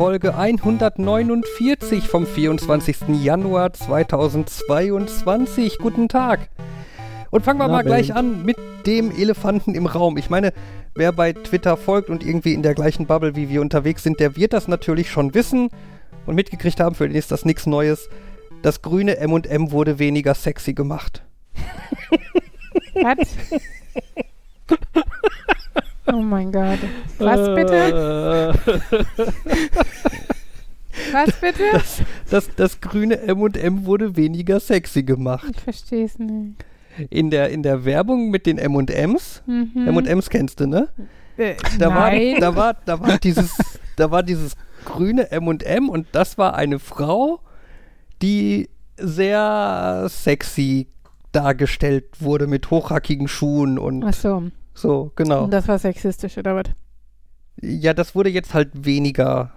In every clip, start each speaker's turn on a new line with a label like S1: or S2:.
S1: Folge 149 vom 24. Januar 2022. Guten Tag. Und fangen wir
S2: Na,
S1: mal
S2: Ben.
S1: gleich an mit dem Elefanten im Raum. Ich meine, wer bei Twitter folgt und irgendwie in der gleichen Bubble wie wir unterwegs sind, der wird das natürlich schon wissen und mitgekriegt haben, für den ist das nichts Neues. Das grüne M&M wurde weniger sexy gemacht.
S3: Was? Oh mein Gott. Was bitte? Was bitte?
S1: Das, das, das grüne M&M wurde weniger sexy gemacht.
S3: Ich verstehe es nicht.
S1: In der, in der Werbung mit den M&Ms,
S3: Mhm.
S1: M&Ms kennst du, ne?
S3: Äh,
S1: Da war,
S3: nein.
S1: da war, da war dieses, da war dieses grüne M&M und das war eine Frau, die sehr sexy dargestellt wurde mit hochhackigen Schuhen und
S3: Ach so.
S1: So, genau.
S3: Und das war sexistisch, oder was?
S1: Ja, das wurde jetzt halt weniger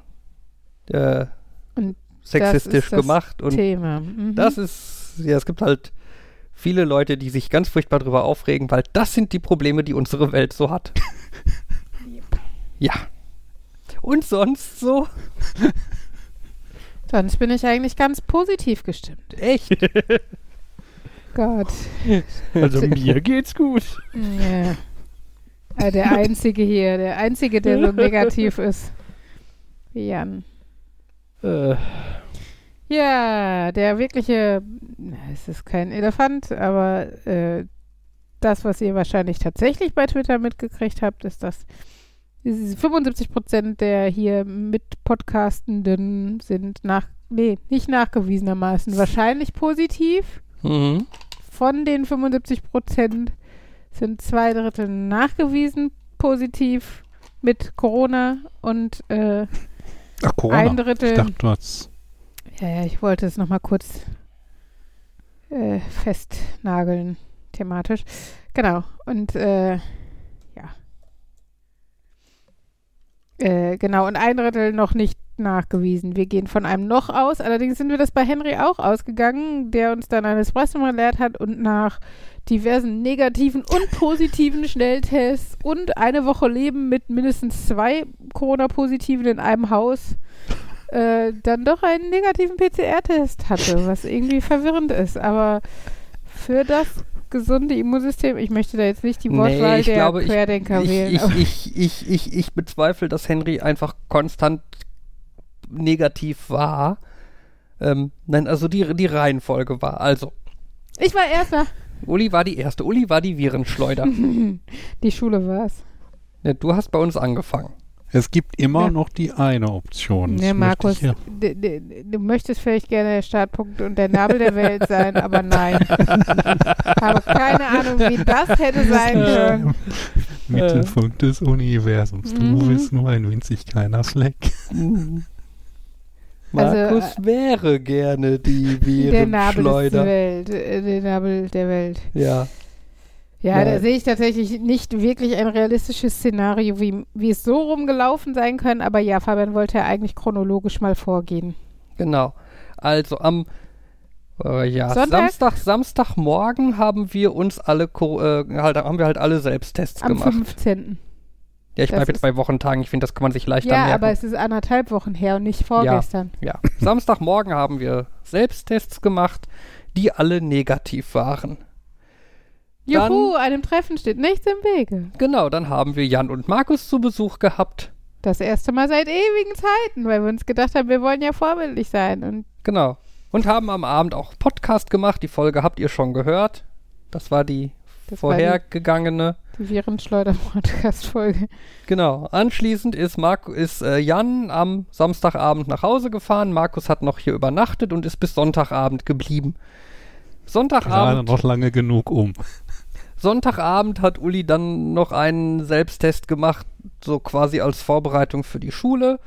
S1: äh,
S3: Und
S1: sexistisch
S3: ist das
S1: gemacht und
S3: Thema. Mhm.
S1: das ist, ja, es gibt halt viele Leute, die sich ganz furchtbar drüber aufregen, weil das sind die Probleme, die unsere Welt so hat. ja. Und sonst so?
S3: Sonst bin ich eigentlich ganz positiv gestimmt.
S1: Echt?
S3: Gott.
S2: Also mir geht's gut.
S3: Ja. Äh, Der Einzige hier, der Einzige, der so negativ ist. Jan.
S2: Äh,
S3: Ja, der wirkliche, es ist kein Elefant, aber äh, das, was ihr wahrscheinlich tatsächlich bei Twitter mitgekriegt habt, ist, dass diese 75 Prozent der hier mit Podcastenden sind nach, nee, nicht nachgewiesenermaßen, wahrscheinlich positiv.
S1: Mhm.
S3: Von den 75 Prozent sind zwei Drittel nachgewiesen positiv mit Corona und äh,
S2: ach, Corona.
S3: ein Drittel.
S2: Ich dachte, du hast
S3: Ja, ja, ich wollte es nochmal kurz äh, festnageln, thematisch. Genau, und äh, ja. Äh, genau, und ein Drittel noch nicht nachgewiesen. Wir gehen von einem noch aus, allerdings sind wir das bei Henry auch ausgegangen, der uns dann ein Espresso gelehrt hat und nach diversen negativen und positiven Schnelltests und eine Woche Leben mit mindestens zwei Corona-Positiven in einem Haus äh, dann doch einen negativen PCR-Test hatte, was irgendwie verwirrend ist. Aber für das gesunde Immunsystem, ich möchte da jetzt nicht die
S1: Nee,
S3: Wortwahl
S1: ich
S3: der
S1: glaube,
S3: Querdenker
S1: Ich,
S3: wählen.
S1: ich, ich, ich, ich, ich bezweifle, dass Henry einfach konstant negativ war. Ähm, nein, also die, die Reihenfolge war. Also,
S3: ich war Erster.
S1: Uli war die erste. Uli war die Virenschleuder.
S3: Die Schule war's.
S1: ja, du hast bei uns angefangen.
S2: Es gibt immer
S3: Ja.
S2: noch die eine Option.
S3: Ne,
S2: möchte
S3: Markus,
S2: ich ja-
S3: d- d- du möchtest vielleicht gerne der Startpunkt und der Nabel der Welt sein, aber nein. Habe keine Ahnung, wie das hätte sein können.
S2: Mittelpunkt des Universums. Du
S3: Mhm.
S2: bist nur ein winzig kleiner Fleck.
S3: Also,
S1: Markus wäre gerne die
S3: Der Nabel der
S1: Virenschleuder.
S3: Welt. äh, Der Nabel der Welt.
S1: Ja.
S3: Ja,
S1: Ja.
S3: da sehe ich tatsächlich nicht wirklich ein realistisches Szenario, wie, wie es so rumgelaufen sein kann. Aber ja, Fabian wollte ja eigentlich chronologisch mal vorgehen.
S1: Genau. Also am äh, ja,
S3: Sonntag?
S1: Samstag, Samstagmorgen haben wir uns alle äh, halt, haben wir halt alle Selbsttests
S3: Am
S1: gemacht.
S3: 15.
S1: Ja, ich bleibe jetzt bei Wochentagen. Ich finde, das kann man sich leichter
S3: Ja,
S1: merken.
S3: aber es ist anderthalb Wochen her und nicht vorgestern.
S1: Ja, Samstagmorgen haben wir Selbsttests gemacht, die alle negativ waren.
S3: Juhu, einem Treffen steht nichts im Wege.
S1: Genau, dann haben wir Jan und Markus zu Besuch gehabt.
S3: Das erste Mal seit ewigen Zeiten, weil wir uns gedacht haben, wir wollen ja vorbildlich sein. Und
S1: Genau. Und haben am Abend auch Podcast gemacht. Die Folge habt ihr schon gehört. Das war die
S3: das
S1: vorhergegangene.
S3: Die, Virenschleuder-Podcast-Folge.
S1: Genau. Anschließend ist, Mark ist äh, Jan am Samstagabend nach Hause gefahren. Markus hat noch hier übernachtet und ist bis Sonntagabend geblieben. Sonntagabend,
S2: noch lange genug um.
S1: Sonntagabend hat Uli dann noch einen Selbsttest gemacht, so quasi als Vorbereitung für die Schule.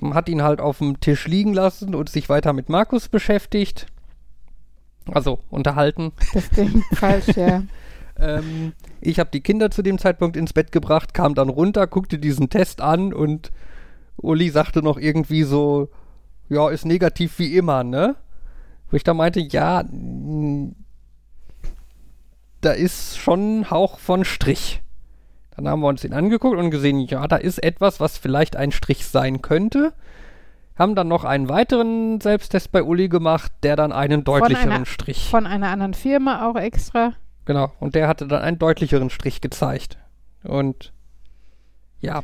S1: Man Hat ihn halt auf dem Tisch liegen lassen und sich weiter mit Markus beschäftigt. Also unterhalten.
S3: Das klingt falsch, ja.
S1: Ähm, ich habe die Kinder zu dem Zeitpunkt ins Bett gebracht, kam dann runter, guckte diesen Test an und Uli sagte noch irgendwie so, ja, ist negativ wie immer, ne? Wo ich da meinte, ja, mm, da ist schon ein Hauch von Strich. Dann haben wir uns den angeguckt und gesehen, ja, da ist etwas, was vielleicht ein Strich sein könnte. Haben dann noch einen weiteren Selbsttest bei Uli gemacht, der dann einen deutlicheren
S3: einer-
S1: Strich.
S3: Von einer anderen Firma auch extra.
S1: Genau. Und der hatte dann einen deutlicheren Strich gezeigt. Und ja,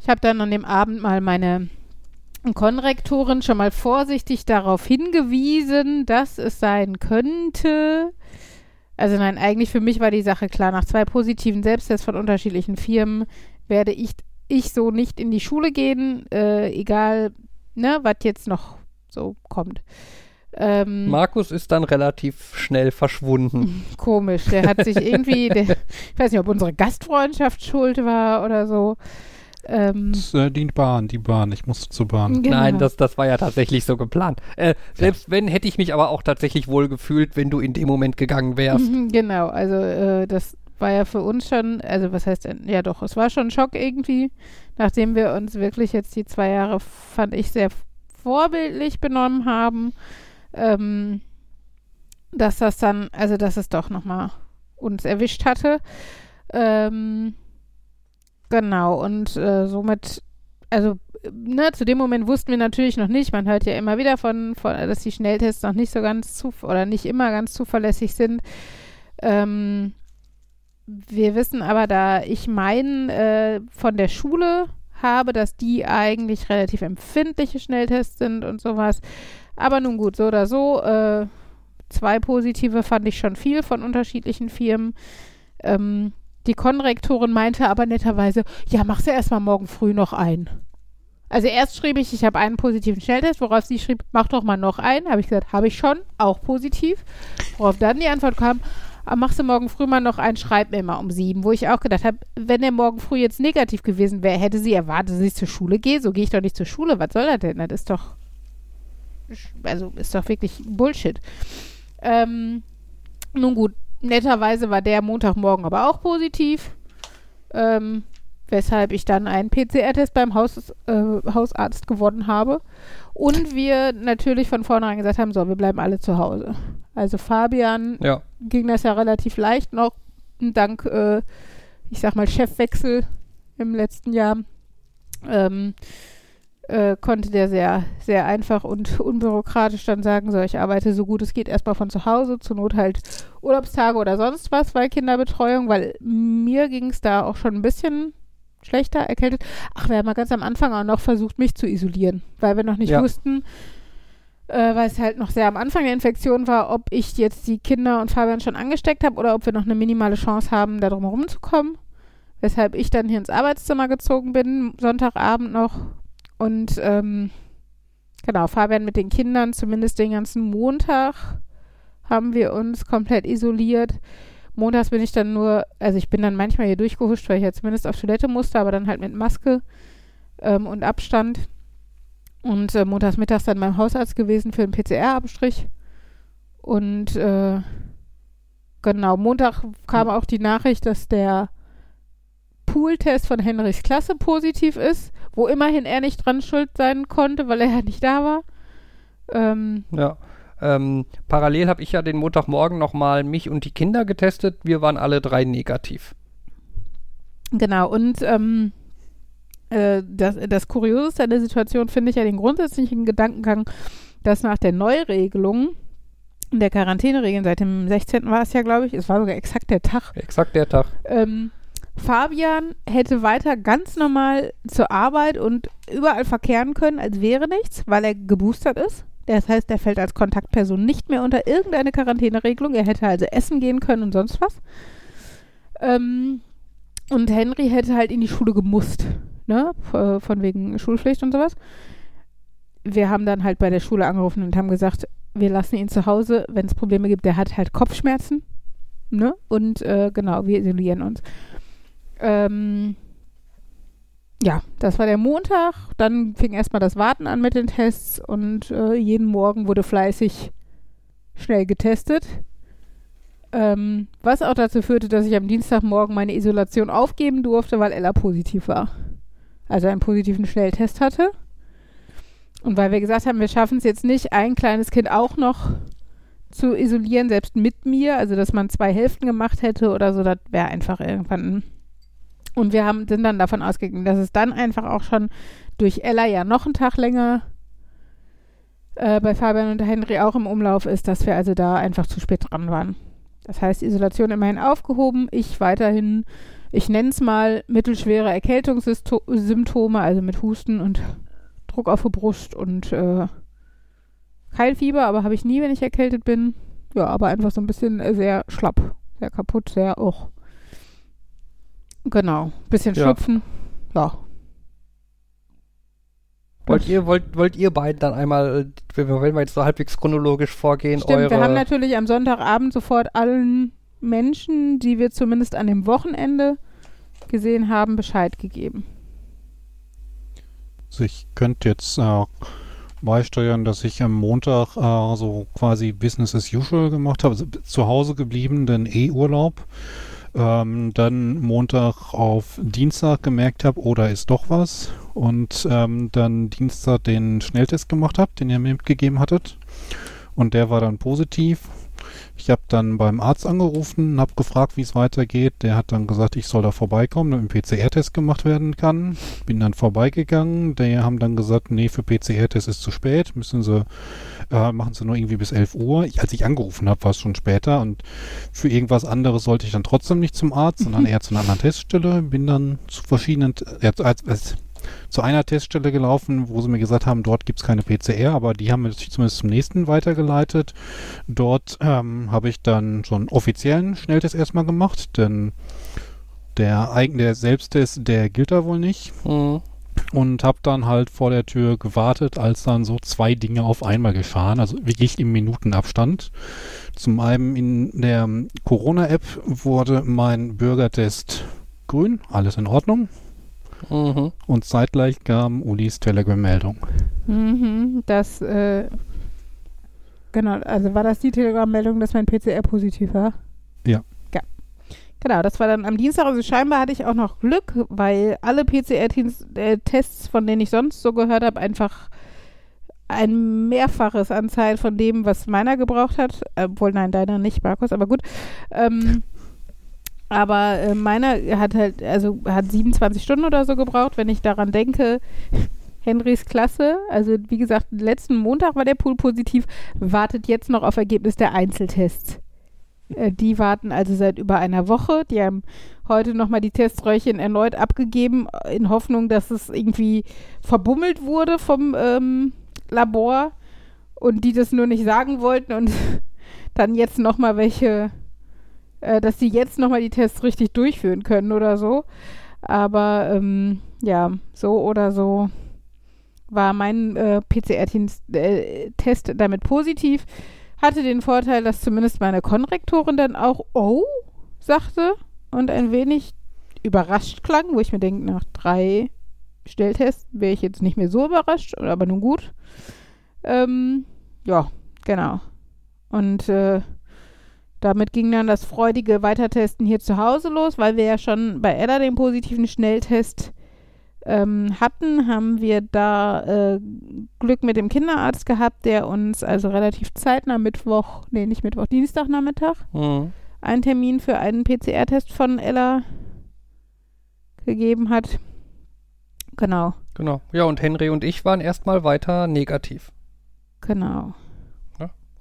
S3: Ich habe dann an dem Abend mal meine Konrektorin schon mal vorsichtig darauf hingewiesen, dass es sein könnte. Also nein, eigentlich für mich war die Sache klar. Nach zwei positiven Selbsttests von unterschiedlichen Firmen werde ich, ich so nicht in die Schule gehen, äh, egal, ne, was jetzt noch so kommt. Ähm,
S1: Markus ist dann relativ schnell verschwunden.
S3: komisch. Der hat sich irgendwie, der, ich weiß nicht, ob unsere Gastfreundschaft schuld war oder so. Ähm,
S2: Das, äh, die Bahn, die Bahn. Ich musste zur Bahn.
S3: genau.
S1: Nein, das, das war ja tatsächlich so geplant. Äh, selbst wenn, hätte ich mich aber auch tatsächlich wohl gefühlt, wenn du in dem Moment gegangen wärst.
S3: Mhm, Genau, also äh, das war ja für uns schon, also was heißt, denn- ja doch, es war schon ein Schock irgendwie, nachdem wir uns wirklich jetzt die zwei Jahre, fand ich, sehr vorbildlich benommen haben, ähm, dass das dann, also dass es doch nochmal uns erwischt hatte. Ähm, genau, und äh, somit, also ne, zu dem Moment wussten wir natürlich noch nicht, man hört ja immer wieder von, von dass die Schnelltests noch nicht so ganz zu oder nicht immer ganz zuverlässig sind. Ähm, wir wissen aber, da ich meinen äh, von der Schule habe, dass die eigentlich relativ empfindliche Schnelltests sind und sowas. Aber nun gut, so oder so. Äh, zwei positive fand ich schon viel von unterschiedlichen Firmen. Ähm, die Konrektorin meinte aber netterweise, ja, machst du erstmal morgen früh noch ein. Also erst schrieb ich, ich habe einen positiven Schnelltest, worauf sie schrieb, mach doch mal noch einen. Habe ich gesagt, habe ich schon, auch positiv. Worauf dann die Antwort kam, ah, machst du morgen früh mal noch einen, schreib mir mal um sieben. Wo ich auch gedacht habe, wenn der morgen früh jetzt negativ gewesen wäre, hätte sie erwartet, dass ich zur Schule gehe. So gehe ich doch nicht zur Schule. Was soll das denn? Das ist doch, also ist doch wirklich Bullshit. Ähm, nun gut, netterweise war der Montagmorgen aber auch positiv. Ähm, weshalb ich dann einen PCR-Test beim Haus, äh, Hausarzt gewonnen habe. Und wir natürlich von vornherein gesagt haben, so, wir bleiben alle zu Hause. Also Fabian
S1: Ja.
S3: ging das ja relativ leicht noch, dank, äh, ich sag mal, Chefwechsel im letzten Jahr. Ähm, äh, konnte der sehr, sehr einfach und unbürokratisch dann sagen, so, ich arbeite so gut es geht erstmal von zu Hause, zur Not halt Urlaubstage oder sonst was bei Kinderbetreuung, weil mir ging es da auch schon ein bisschen schlechter, erkältet. Ach, wir haben mal ganz am Anfang auch noch versucht, mich zu isolieren, weil wir noch nicht
S1: Ja.
S3: wussten, äh, weil es halt noch sehr am Anfang der Infektion war, ob ich jetzt die Kinder und Fabian schon angesteckt habe oder ob wir noch eine minimale Chance haben, da drum herum zu kommen. Weshalb ich dann hier ins Arbeitszimmer gezogen bin, Sonntagabend noch. Und ähm, genau, Fabian mit den Kindern, zumindest den ganzen Montag, haben wir uns komplett isoliert. Montags bin ich dann nur, also ich bin dann manchmal hier durchgehuscht, weil ich ja zumindest auf Toilette musste, aber dann halt mit Maske ähm, und Abstand. Und äh, montags mittags dann beim Hausarzt gewesen für einen PCR-Abstrich. Und äh, genau, Montag kam auch die Nachricht, dass der Pooltest von Henrichs Klasse positiv ist, wo immerhin er nicht dran schuld sein konnte, weil er ja nicht da war. Ähm,
S1: Ja. Ähm, parallel habe ich ja den Montagmorgen nochmal mich und die Kinder getestet. Wir waren alle drei negativ.
S3: Genau, und ähm, äh, das, das Kurioseste an der Situation finde ich ja den grundsätzlichen Gedankengang, dass nach der Neuregelung der Quarantäneregeln seit dem 16. war es ja, glaube ich, es war sogar exakt der Tag,
S1: Exakt der Tag.
S3: ähm, Fabian hätte weiter ganz normal zur Arbeit und überall verkehren können, als wäre nichts, weil er geboostert ist. Das heißt, er fällt als Kontaktperson nicht mehr unter irgendeine Quarantäneregelung. Er hätte also essen gehen können und sonst was. Ähm, und Henry hätte halt in die Schule gemusst, ne? Von wegen Schulpflicht und sowas. Wir haben dann halt bei der Schule angerufen und haben gesagt, wir lassen ihn zu Hause, wenn es Probleme gibt. Der hat halt Kopfschmerzen, ne? Und äh, genau, wir isolieren uns. Ähm, ja, das war der Montag. Dann fing erstmal das Warten an mit den Tests und äh, jeden Morgen wurde fleißig schnell getestet. Ähm, was auch dazu führte, dass ich am Dienstagmorgen meine Isolation aufgeben durfte, weil Ella positiv war. Also einen positiven Schnelltest hatte. Und weil wir gesagt haben, wir schaffen es jetzt nicht, ein kleines Kind auch noch zu isolieren, selbst mit mir, also dass man zwei Hälften gemacht hätte oder so, das wäre einfach irgendwann Und wir haben, sind dann davon ausgegangen, dass es dann einfach auch schon durch Ella ja noch einen Tag länger äh, bei Fabian und Henry auch im Umlauf ist, dass wir also da einfach zu spät dran waren. Das heißt, Isolation immerhin aufgehoben, ich weiterhin, ich nenne es mal mittelschwere Erkältungssymptome, also mit Husten und Druck auf der Brust und äh, Keilfieber, aber habe ich nie, wenn ich erkältet bin. Ja, aber einfach so ein bisschen äh, sehr schlapp, sehr kaputt, sehr auch. Genau, bisschen
S1: Ja.
S3: Schnupfen. Ja.
S1: Wollt ihr, wollt, wollt ihr beiden dann einmal, wenn wir jetzt so halbwegs chronologisch vorgehen,
S3: Stimmt,
S1: eure...
S3: wir haben natürlich am Sonntagabend sofort allen Menschen, die wir zumindest an dem Wochenende gesehen haben, Bescheid gegeben.
S2: Also ich könnte jetzt äh, beisteuern, dass ich am Montag äh, so quasi Business as usual gemacht habe, also zu Hause geblieben, denn eh Urlaub. Ähm, dann Montag auf Dienstag gemerkt habe, oh, da ist doch was. Und ähm, dann Dienstag den Schnelltest gemacht habe, den ihr mir mitgegeben hattet. Und der war dann positiv. Ich habe dann beim Arzt angerufen, habe gefragt, wie es weitergeht. Der hat dann gesagt, ich soll da vorbeikommen, damit ein PCR-Test gemacht werden kann. Bin dann vorbeigegangen. Die haben dann gesagt, nee, für PCR-Test ist zu spät. Müssen sie, äh, machen sie nur irgendwie bis 11 Uhr. Ich, als ich angerufen habe, war es schon später. Und für irgendwas anderes sollte ich dann trotzdem nicht zum Arzt, sondern eher zu einer anderen Teststelle. Bin dann zu verschiedenen, äh, als, als, zu einer Teststelle gelaufen, wo sie mir gesagt haben, dort gibt es keine PCR, aber die haben mich zumindest zum nächsten weitergeleitet. Dort ähm, habe ich dann so einen offiziellen Schnelltest erstmal gemacht, denn der eigene der Selbsttest, der gilt da wohl nicht.
S1: Mhm.
S2: Und habe dann halt vor der Tür gewartet, als dann so zwei Dinge auf einmal geschahen, also wirklich im Minutenabstand. Zum einen in der Corona-App wurde mein Bürgertest grün, alles in Ordnung.
S1: Mhm.
S2: Und zeitgleich kam Ulis Telegram-Meldung.
S3: Mhm, das, äh, genau, also war das die Telegram-Meldung, dass mein PCR positiv war?
S2: Ja.
S3: Ja. Genau, das war dann am Dienstag. Also scheinbar hatte ich auch noch Glück, weil alle PCR-Tests, von denen ich sonst so gehört habe, einfach ein Mehrfaches Anzahl von dem, was meiner gebraucht hat. Obwohl, nein, deiner nicht, Markus, aber gut. Ähm, aber äh, meiner hat halt, also hat 27 Stunden oder so gebraucht, wenn ich daran denke, Henrys Klasse, also wie gesagt, letzten Montag war der Pool positiv, wartet jetzt noch auf Ergebnis der Einzeltests. Äh, die warten also seit über einer Woche. Die haben heute nochmal die Teströhrchen erneut abgegeben, äh, in Hoffnung, dass es irgendwie verbummelt wurde vom ähm, Labor und die das nur nicht sagen wollten und dann jetzt nochmal welche, äh, dass sie jetzt nochmal die Tests richtig durchführen können oder so. Aber ähm, ja, so oder so war mein äh, PCR-Test damit positiv. Hatte den Vorteil, dass zumindest meine Konrektorin dann auch Oh sagte und ein wenig überrascht klang, wo ich mir denke, nach drei Stelltests wäre ich jetzt nicht mehr so überrascht, aber nun gut. Ähm, ja, genau. Und äh, damit ging dann das freudige Weitertesten hier zu Hause los, weil wir ja schon bei Ella den positiven Schnelltest ähm, hatten, haben wir da äh, Glück mit dem Kinderarzt gehabt, der uns also relativ zeitnah Mittwoch, nee, nicht Mittwoch, Dienstagnachmittag,
S1: Mhm.
S3: einen Termin für einen PCR-Test von Ella gegeben hat. Genau,
S1: Genau. Ja, und Henry und ich waren erstmal weiter negativ.
S3: genau.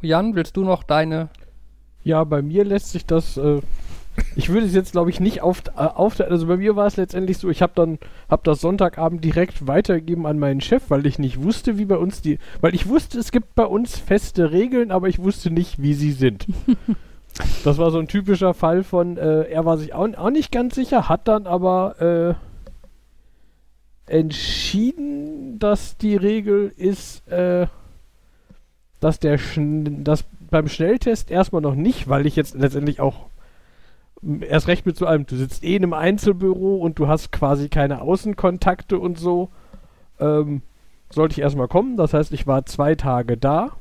S1: Jan, willst du noch deine.
S4: Ja, bei mir lässt sich das. Äh, ich würde es jetzt, glaube ich, nicht auf, äh, aufteilen. Also bei mir war es letztendlich so, ich habe dann hab das Sonntagabend direkt weitergegeben an meinen Chef, weil ich nicht wusste, wie bei uns die. Weil ich wusste, es gibt bei uns feste Regeln, aber ich wusste nicht, wie sie sind. das war so ein typischer Fall von, äh, er war sich auch, auch nicht ganz sicher, hat dann aber äh, entschieden, dass die Regel ist, äh, dass der Schn dass beim Schnelltest erstmal noch nicht, weil ich jetzt letztendlich auch erst recht mit so einem, du sitzt eh in einem Einzelbüro und du hast quasi keine Außenkontakte und so, ähm, sollte ich erstmal kommen. Das heißt, ich war zwei Tage da.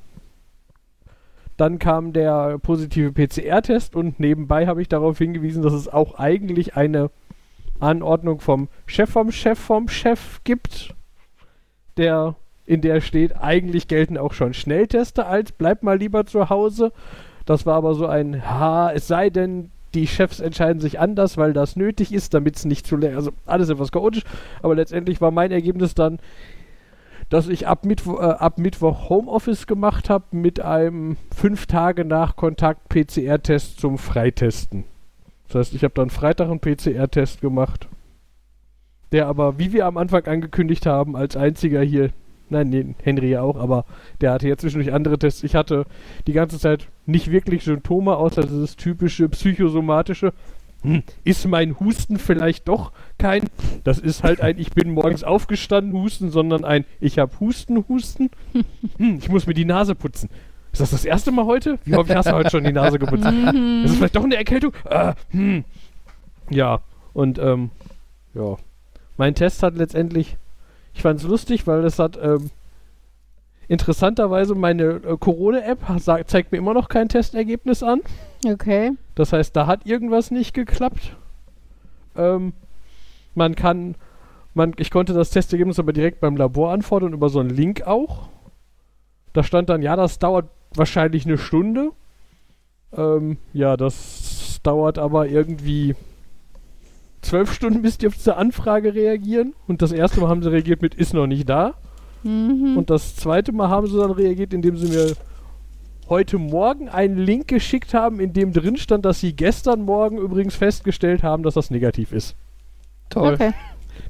S4: Dann kam der positive PCR-Test und nebenbei habe ich darauf hingewiesen, dass es auch eigentlich eine Anordnung vom Chef vom Chef vom Chef gibt, der in der steht, eigentlich gelten auch schon Schnellteste als bleib mal lieber zu Hause. Das war aber so ein, ha, es sei denn, die Chefs entscheiden sich anders, weil das nötig ist, damit es nicht zu leer, also alles etwas chaotisch, aber letztendlich war mein Ergebnis dann, dass ich ab, Mittwo äh, ab Mittwoch Homeoffice gemacht habe mit einem fünf Tage nach Kontakt PCR-Test zum Freitesten. Das heißt, ich habe dann Freitag einen PCR-Test gemacht, der aber, wie wir am Anfang angekündigt haben, als einziger hier, nein, nee, Henry ja auch, aber der hatte ja zwischendurch andere Tests. Ich hatte die ganze Zeit nicht wirklich Symptome, außer dieses typische psychosomatische. Hm, ist mein Husten vielleicht doch kein, das ist halt ein, ich bin morgens aufgestanden, Husten, sondern ein, ich habe Husten, Husten. Hm, ich muss mir die Nase putzen. Ist das das erste Mal heute? Wie häufig hast du heute schon die Nase geputzt?
S3: Mhm.
S4: Ist es vielleicht doch eine Erkältung? Äh, hm. Ja, und ähm, ja. Mein Test hat letztendlich, ich fand es lustig, weil es hat ähm, interessanterweise meine äh, Corona-App zeigt mir immer noch kein Testergebnis an.
S3: Okay.
S4: Das heißt, da hat irgendwas nicht geklappt. Ähm, man kann, man, ich konnte das Testergebnis aber direkt beim Labor anfordern, über so einen Link auch. Da stand dann, ja, das dauert wahrscheinlich eine Stunde. Ähm, ja, das dauert aber irgendwie zwölf Stunden, bis die auf diese Anfrage reagieren. Und das erste Mal haben sie reagiert mit, ist noch nicht da.
S3: Mhm.
S4: Und das zweite Mal haben sie dann reagiert, indem sie mir heute Morgen einen Link geschickt haben, in dem drin stand, dass sie gestern Morgen übrigens festgestellt haben, dass das negativ ist.
S1: Toll.
S3: okay.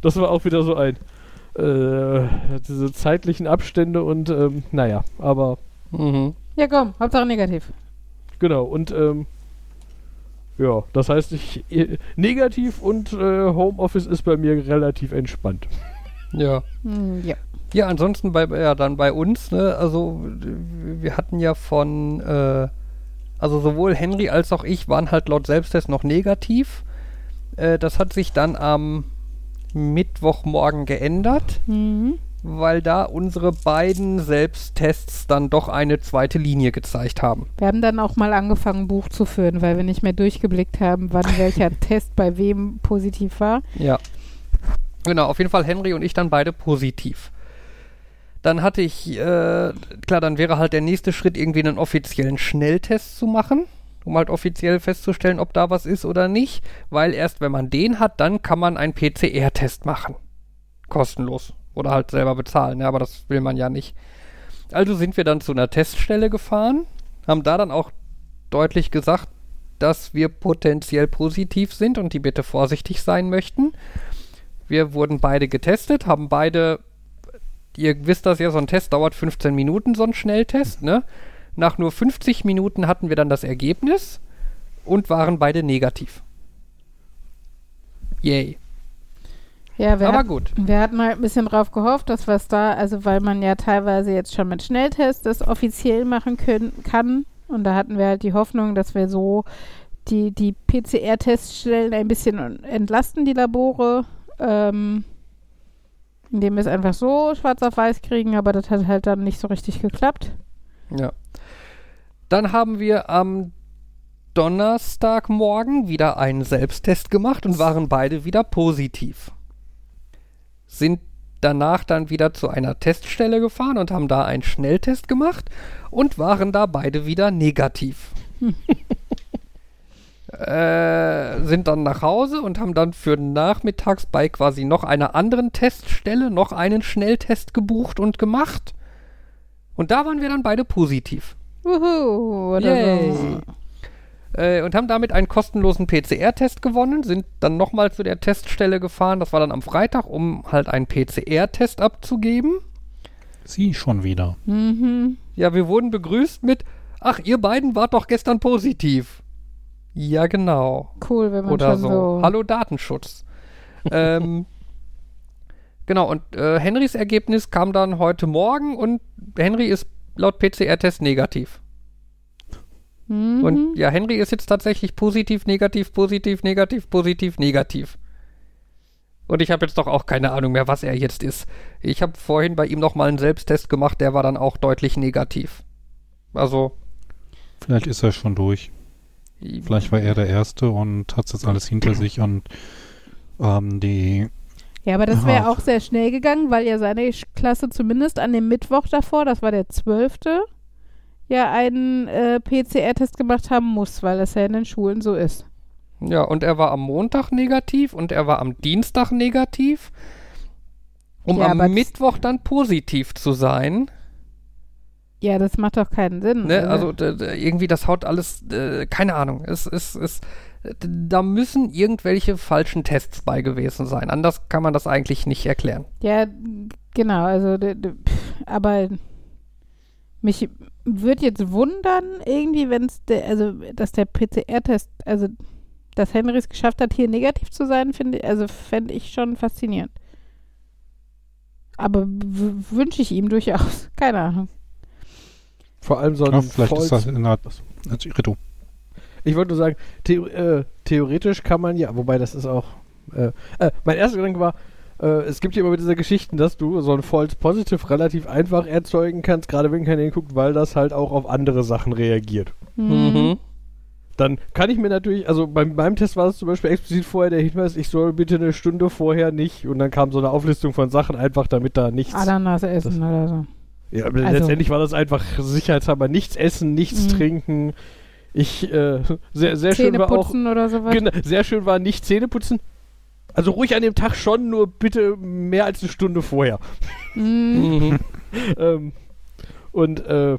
S4: Das war auch wieder so ein äh, diese zeitlichen Abstände und ähm, naja, aber
S1: Mhm.
S3: Ja, komm, Hauptsache negativ.
S4: genau und ähm, ja, das heißt, ich äh, negativ und äh, Homeoffice ist bei mir relativ entspannt.
S1: Ja.
S3: Hm, ja.
S1: Ja, ansonsten bei ja dann bei uns, ne, also wir hatten ja von äh, also sowohl Henry als auch ich waren halt laut Selbsttest noch negativ. Äh, das hat sich dann am Mittwochmorgen geändert,
S3: Mhm.
S1: Weil da unsere beiden Selbsttests dann doch eine zweite Linie gezeigt haben.
S3: Wir haben dann auch mal angefangen, Buch zu führen, weil wir nicht mehr durchgeblickt haben, wann welcher Test bei wem positiv war.
S1: Ja. Genau, auf jeden Fall Henry und ich dann beide positiv. Dann hatte ich, äh, klar, dann wäre halt der nächste Schritt, irgendwie einen offiziellen Schnelltest zu machen, um halt offiziell festzustellen, ob da was ist oder nicht, weil erst wenn man den hat, dann kann man einen PCR-Test machen. Kostenlos. Oder halt selber bezahlen, ja, aber das will man ja nicht. Also sind wir dann zu einer Teststelle gefahren, haben da dann auch deutlich gesagt, dass wir potenziell positiv sind und die bitte vorsichtig sein möchten. Wir wurden beide getestet, haben beide, ihr wisst das ja, so ein Test dauert 15 Minuten, so ein Schnelltest, ne? Nach nur 50 Minuten hatten wir dann das Ergebnis und waren beide negativ. Yay.
S3: Ja, wir,
S1: Aber
S3: hat,
S1: gut.
S3: wir hatten halt ein bisschen drauf gehofft, dass was da, also weil man ja teilweise jetzt schon mit Schnelltests das offiziell machen können, kann. Und da hatten wir halt die Hoffnung, dass wir so die, die PCR-Teststellen ein bisschen entlasten, die Labore, ähm, indem wir es einfach so schwarz auf weiß kriegen, aber das hat halt dann nicht so richtig geklappt.
S1: Ja. Dann haben wir am Donnerstagmorgen wieder einen Selbsttest gemacht und waren beide wieder positiv. Sind danach dann wieder zu einer Teststelle gefahren und haben da einen Schnelltest gemacht und waren da beide wieder negativ. äh, sind dann nach Hause und haben dann für nachmittags bei quasi noch einer anderen Teststelle noch einen Schnelltest gebucht und gemacht. Und da waren wir dann beide positiv.
S3: Wuhu, oder
S1: Yay.
S3: so.
S1: Äh, und haben damit einen kostenlosen PCR-Test gewonnen, sind dann nochmal zu der Teststelle gefahren, das war dann am Freitag, um halt einen PCR-Test abzugeben.
S2: Sie schon wieder.
S3: Mhm.
S1: Ja, wir wurden begrüßt mit, ach, ihr beiden wart doch gestern positiv. Ja, genau.
S3: Cool, wenn man
S1: Oder
S3: schon
S1: so.
S3: so.
S1: Hallo Datenschutz. ähm, genau, und äh, Henrys Ergebnis kam dann heute Morgen und Henry ist laut PCR-Test negativ.
S3: Mhm.
S1: Und ja, Henry ist jetzt tatsächlich positiv, negativ, positiv, negativ, positiv, negativ. Und ich habe jetzt doch auch keine Ahnung mehr, was er jetzt ist. Ich habe vorhin bei ihm noch mal einen Selbsttest gemacht, der war dann auch deutlich negativ. Also,
S2: Vielleicht ist er schon durch. Vielleicht war er der Erste und hat jetzt alles hinter sich und ähm, die
S3: Ja, aber das wäre auch sehr schnell gegangen, weil ja seine Klasse zumindest an dem Mittwoch davor, das war der 12., ja einen äh, PCR-Test gemacht haben muss, weil das ja in den Schulen so ist.
S1: Ja, und er war am Montag negativ und er war am Dienstag negativ, um
S3: Ja,
S1: am Mittwoch dann positiv zu sein.
S3: Ja, das macht doch keinen Sinn.
S1: Ne? Also d- d- irgendwie, das haut alles, äh, keine Ahnung. Es ist, es, d- da müssen irgendwelche falschen Tests bei gewesen sein. Anders kann man das eigentlich nicht erklären.
S3: Ja, genau, also aber mich würde jetzt wundern, irgendwie, wenn es der, also dass der PCR-Test, also dass Henry es geschafft hat, hier negativ zu sein, finde ich, also fände ich schon faszinierend. Aber wünsche ich ihm durchaus. Keine Ahnung.
S4: Vor allem so ein
S2: Ja, vielleicht ist das in der also, Rito.
S4: Ich wollte nur sagen, theo äh, theoretisch kann man ja, wobei das ist auch. Äh, äh, mein erster Gedanke war, es gibt ja immer diese Geschichten, dass du so ein False Positive relativ einfach erzeugen kannst, gerade wenn keiner hinguckt, weil das halt auch auf andere Sachen reagiert.
S3: Hm.
S4: Dann kann ich mir natürlich, also bei meinem Test war es zum Beispiel explizit vorher der Hinweis, ich soll bitte eine Stunde vorher nicht und dann kam so eine Auflistung von Sachen, einfach damit da nichts.
S3: Ananas essen oder so.
S4: Ja,
S3: Also-
S4: letztendlich war das einfach sicherheitshalber nichts essen, nichts
S3: Mhm.
S4: trinken. Ich, äh, sehr, sehr schön
S3: Zähne
S4: war auch.
S3: putzen oder sowas.
S4: Genau, sehr schön war nicht Zähne putzen. Also ruhig an dem Tag schon, nur bitte mehr als eine Stunde vorher.
S3: Mhm.
S4: Ähm, und, äh,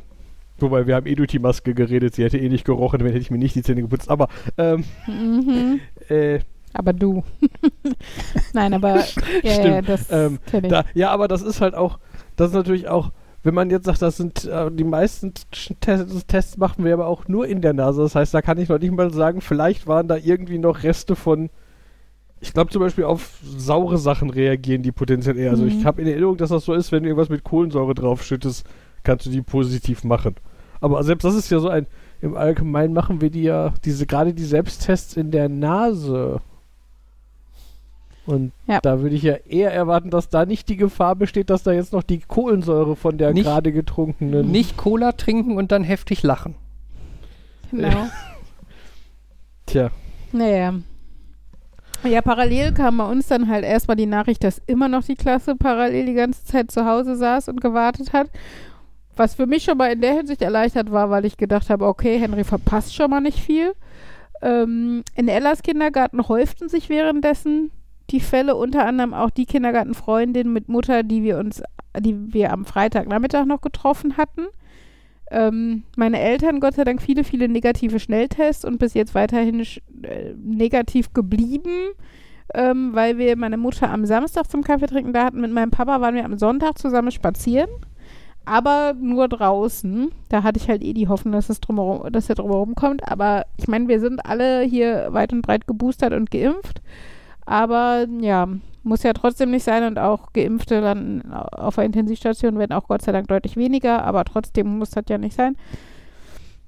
S4: wobei wir haben eh durch die Maske geredet, sie hätte eh nicht gerochen, wenn hätte ich mir nicht die Zähne geputzt. Aber, ähm,
S3: Mhm.
S4: äh,
S3: Aber du. Nein, aber ja, das
S4: Ähm, da, ja, aber das ist halt auch, das ist natürlich auch, wenn man jetzt sagt, das sind äh, die meisten Tests, Tests machen wir aber auch nur in der Nase. Das heißt, da kann ich noch nicht mal sagen, vielleicht waren da irgendwie noch Reste von, ich glaube zum Beispiel auf saure Sachen reagieren die potenziell eher. Also ich
S3: Mhm.
S4: habe in Erinnerung, dass das so ist, wenn du irgendwas mit Kohlensäure draufschüttest, kannst du die positiv machen. Aber selbst das ist ja so ein, im Allgemeinen machen wir die ja, diese, gerade die Selbsttests in der Nase. Und
S3: Ja.
S4: da würde ich ja eher erwarten, dass da nicht die Gefahr besteht, dass da jetzt noch die Kohlensäure von der
S1: Nicht-
S4: gerade getrunkenen.
S1: Nicht Cola trinken und dann heftig lachen.
S3: Genau.
S4: Tja.
S3: Naja. Ja, parallel kam bei uns dann halt erstmal die Nachricht, dass immer noch die Klasse parallel die ganze Zeit zu Hause saß und gewartet hat. Was für mich schon mal in der Hinsicht erleichtert war, weil ich gedacht habe, okay, Henry verpasst schon mal nicht viel. Ähm, in Ellas Kindergarten häuften sich währenddessen die Fälle, unter anderem auch die Kindergartenfreundin mit Mutter, die wir uns, die wir am Freitagnachmittag noch getroffen hatten. Ähm, meine Eltern, Gott sei Dank, viele, viele negative Schnelltests und bis jetzt weiterhin äh, negativ geblieben, ähm, weil wir meine Mutter am Samstag zum Kaffee trinken da hatten. Mit meinem Papa waren wir am Sonntag zusammen spazieren, aber nur draußen. Da hatte ich halt eh die Hoffnung, dass, es drumherum, dass er drumherum kommt. Aber ich meine, wir sind alle hier weit und breit geboostert und geimpft. Aber ja, muss ja trotzdem nicht sein und auch Geimpfte landen auf der Intensivstation, werden auch Gott sei Dank deutlich weniger, aber trotzdem muss das ja nicht sein.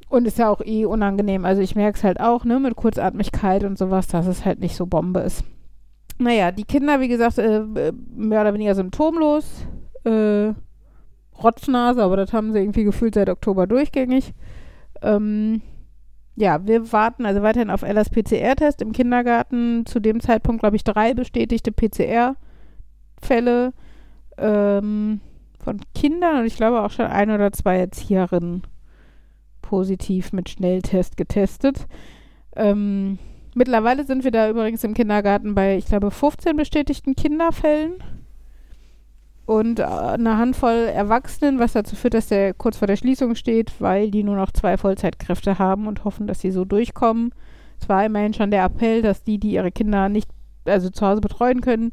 S3: Und ist ja auch eh unangenehm. Also ich merke es halt auch, ne, mit Kurzatmigkeit und sowas, dass es halt nicht so Bombe ist. Naja, die Kinder, wie gesagt, äh, mehr oder weniger symptomlos. Äh, Rotznase, aber das haben sie irgendwie gefühlt seit Oktober durchgängig. Ähm, ja, wir warten also weiterhin auf Ellas PCR-Test im Kindergarten. Zu dem Zeitpunkt, glaube ich, drei bestätigte PCR-Fälle ähm, von Kindern und ich glaube auch schon ein oder zwei Erzieherinnen positiv mit Schnelltest getestet. Ähm, mittlerweile sind wir da übrigens im Kindergarten bei, ich glaube, 15 bestätigten Kinderfällen und äh, eine Handvoll Erwachsenen, was dazu führt, dass der kurz vor der Schließung steht, weil die nur noch zwei Vollzeitkräfte haben und hoffen, dass sie so durchkommen. Es war immerhin schon der Appell, dass die, die ihre Kinder nicht, also zu Hause betreuen können,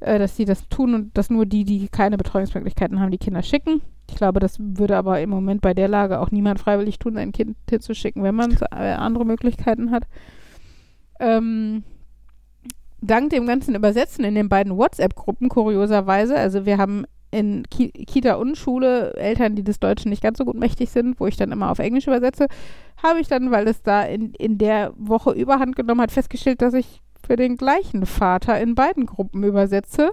S3: äh, dass sie das tun und dass nur die, die keine Betreuungsmöglichkeiten haben, die Kinder schicken. Ich glaube, das würde aber im Moment bei der Lage auch niemand freiwillig tun, ein Kind hinzuschicken, wenn man andere Möglichkeiten hat. Ähm, dank dem ganzen Übersetzen in den beiden WhatsApp-Gruppen, kurioserweise, also wir haben in Ki Kita und Schule Eltern, die des Deutschen nicht ganz so gut mächtig sind, wo ich dann immer auf Englisch übersetze, habe ich dann, weil es da in, in der Woche überhand genommen hat, festgestellt, dass ich für den gleichen Vater in beiden Gruppen übersetze,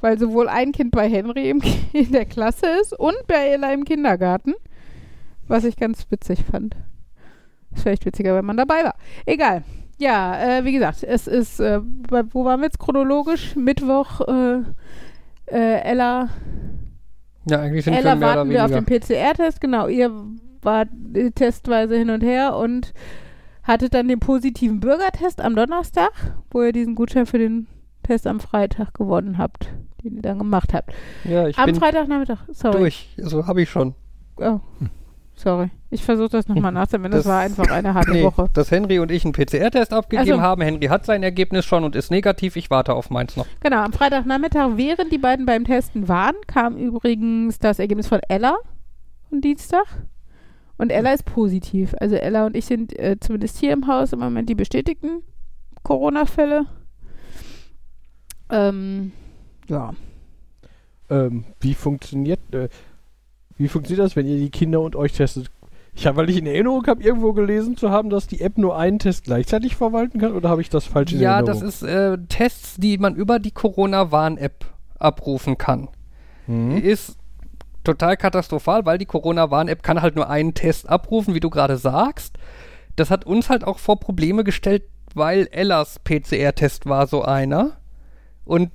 S3: weil sowohl ein Kind bei Henry im, in der Klasse ist und bei Ella im Kindergarten, was ich ganz witzig fand. Ist vielleicht witziger, wenn man dabei war. Egal. Ja, äh, wie gesagt, es ist, äh, wo waren wir jetzt chronologisch? Mittwoch, äh, äh, Ella,
S1: Ja, eigentlich sind wir
S3: Ella warten wir auf den PCR-Test, genau, ihr wart äh, testweise hin und her und Hattet dann den positiven Bürgertest am Donnerstag, wo ihr diesen Gutschein für den Test am Freitag gewonnen habt, den ihr dann gemacht habt.
S1: Ja, ich
S3: am
S1: bin
S3: Freitagnachmittag, sorry.
S1: durch. Also habe ich schon.
S3: Oh. Sorry. Ich versuche das nochmal nachzudenken. Das,
S1: Das-
S3: war einfach eine harte
S1: Nee,
S3: Woche.
S1: dass Henry und ich einen PCR-Test abgegeben
S3: Ach so.
S1: haben. Henry hat sein Ergebnis schon und ist negativ. Ich warte auf meins noch.
S3: Genau, am Freitagnachmittag, während die beiden beim Testen waren, kam übrigens das Ergebnis von Ella am Dienstag. Und Ella ist positiv. Also Ella und ich sind äh, zumindest hier im Haus im Moment die bestätigten Corona-Fälle. Ähm, ja.
S4: Ähm, wie funktioniert, äh, wie funktioniert das, wenn ihr die Kinder und euch testet? Ich habe, weil ich in Erinnerung habe, irgendwo gelesen zu haben, dass die App nur einen Test gleichzeitig verwalten kann, oder habe ich das falsch in
S1: Ja,
S4: Erinnerung?
S1: das ist äh, Tests, die man über die Corona-Warn-App abrufen kann.
S4: Mhm.
S1: Ist total katastrophal, weil die Corona-Warn-App kann halt nur einen Test abrufen, wie du gerade sagst. Das hat uns halt auch vor Probleme gestellt, weil Ellas PCR-Test war so einer. Und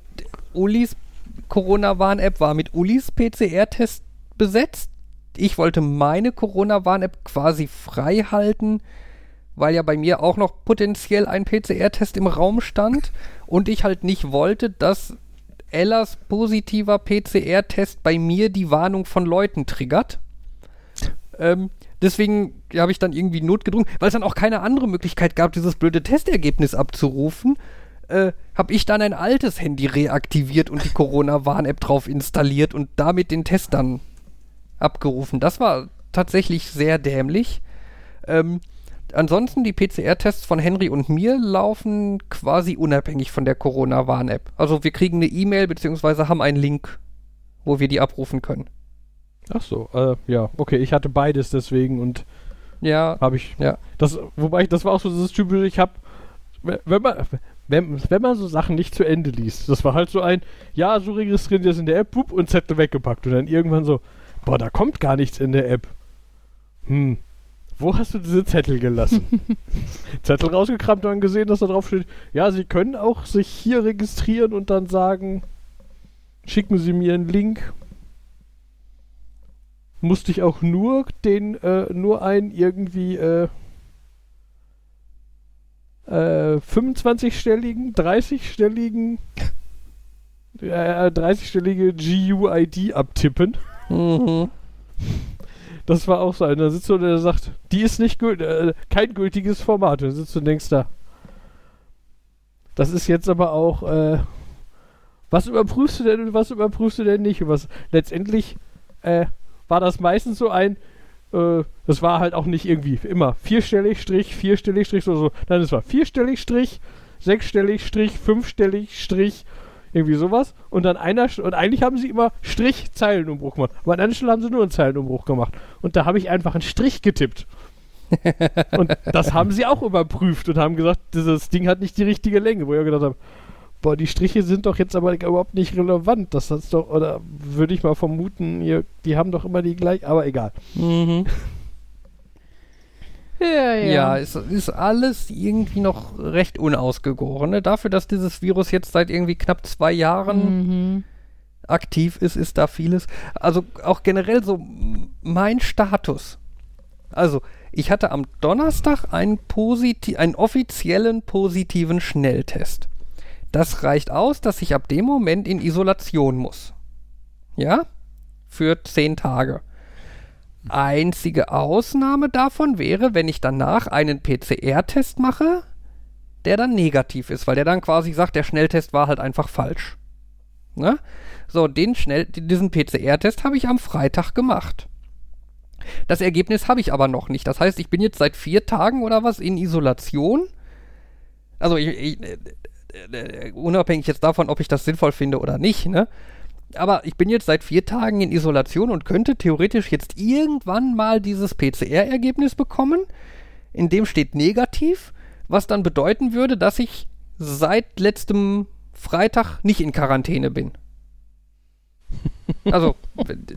S1: Ulis Corona-Warn-App war mit Ulis PCR-Test besetzt. Ich wollte meine Corona-Warn-App quasi frei halten, weil ja bei mir auch noch potenziell ein PCR-Test im Raum stand und ich halt nicht wollte, dass Ellas positiver PCR-Test bei mir die Warnung von Leuten triggert. Ähm, deswegen habe ich dann irgendwie notgedrungen, weil es dann auch keine andere Möglichkeit gab, dieses blöde Testergebnis abzurufen. Äh, habe ich dann ein altes Handy reaktiviert und die Corona-Warn-App drauf installiert und damit den Test dann abgerufen. Das war tatsächlich sehr dämlich. Ähm, ansonsten die PCR-Tests von Henry und mir laufen quasi unabhängig von der Corona-Warn-App. Also wir kriegen eine E-Mail beziehungsweise haben einen Link, wo wir die abrufen können.
S4: Ach so, äh, ja, okay, ich hatte beides deswegen und
S1: Ja,
S4: habe ich.
S1: Ja.
S4: Das, wobei ich, das war auch so das typische, ich habe, wenn man, wenn, wenn man so Sachen nicht zu Ende liest, das war halt so ein, ja, so registrieren Sie das in der App, bup, und Zettel weggepackt und dann irgendwann so, boah, da kommt gar nichts in der App. Hm, wo hast du diese Zettel gelassen? Zettel rausgekramt und gesehen, dass da drauf steht, ja, Sie können auch sich hier registrieren und dann sagen, schicken Sie mir einen Link. Musste ich auch nur den, äh, nur einen irgendwie, äh, äh, 25-stelligen, 30-stelligen, äh, 30-stellige GUID abtippen.
S1: Mhm.
S4: Das war auch so einer. Da sitzt du und der sagt, die ist nicht gült, äh, kein gültiges Format. Und dann sitzt du und denkst da. Das ist jetzt aber auch, äh, was überprüfst du denn und was überprüfst du denn nicht? Und was letztendlich äh, war das meistens so ein, äh, das war halt auch nicht irgendwie immer vierstellig Strich, vierstellig Strich oder so. Nein, es war vierstellig Strich, sechsstellig Strich, fünfstellig Strich, irgendwie sowas. Und dann einer, und eigentlich haben sie immer Strich Zeilenumbruch gemacht. Aber an einer Stelle haben sie nur einen Zeilenumbruch gemacht. Und da habe ich einfach einen Strich getippt. und das haben sie auch überprüft und haben gesagt, dieses Ding hat nicht die richtige Länge. Wo ich auch gedacht habe, boah, die Striche sind doch jetzt aber überhaupt nicht relevant. Das ist doch, oder würde ich mal vermuten, ihr, die haben doch immer die gleich, aber egal.
S1: Mhm.
S3: Ja, ja.
S1: Ja, es ist alles irgendwie noch recht unausgegoren. Ne? Dafür, dass dieses Virus jetzt seit irgendwie knapp zwei Jahren
S3: Mhm.
S1: aktiv ist, ist da vieles. Also auch generell so mein Status. Also, ich hatte am Donnerstag einen, positi einen offiziellen positiven Schnelltest. Das reicht aus, dass ich ab dem Moment in Isolation muss. Ja? Für zehn Tage. Einzige Ausnahme davon wäre, wenn ich danach einen PCR-Test mache, der dann negativ ist, weil der dann quasi sagt, der Schnelltest war halt einfach falsch. Ne? So, den schnell, diesen PCR-Test habe ich am Freitag gemacht. Das Ergebnis habe ich aber noch nicht. Das heißt, ich bin jetzt seit vier Tagen oder was in Isolation. Also ich, ich, äh, äh, unabhängig jetzt davon, ob ich das sinnvoll finde oder nicht, ne? Aber ich bin jetzt seit vier Tagen in Isolation und könnte theoretisch jetzt irgendwann mal dieses PCR-Ergebnis bekommen, in dem steht negativ, was dann bedeuten würde, dass ich seit letztem Freitag nicht in Quarantäne bin. Also,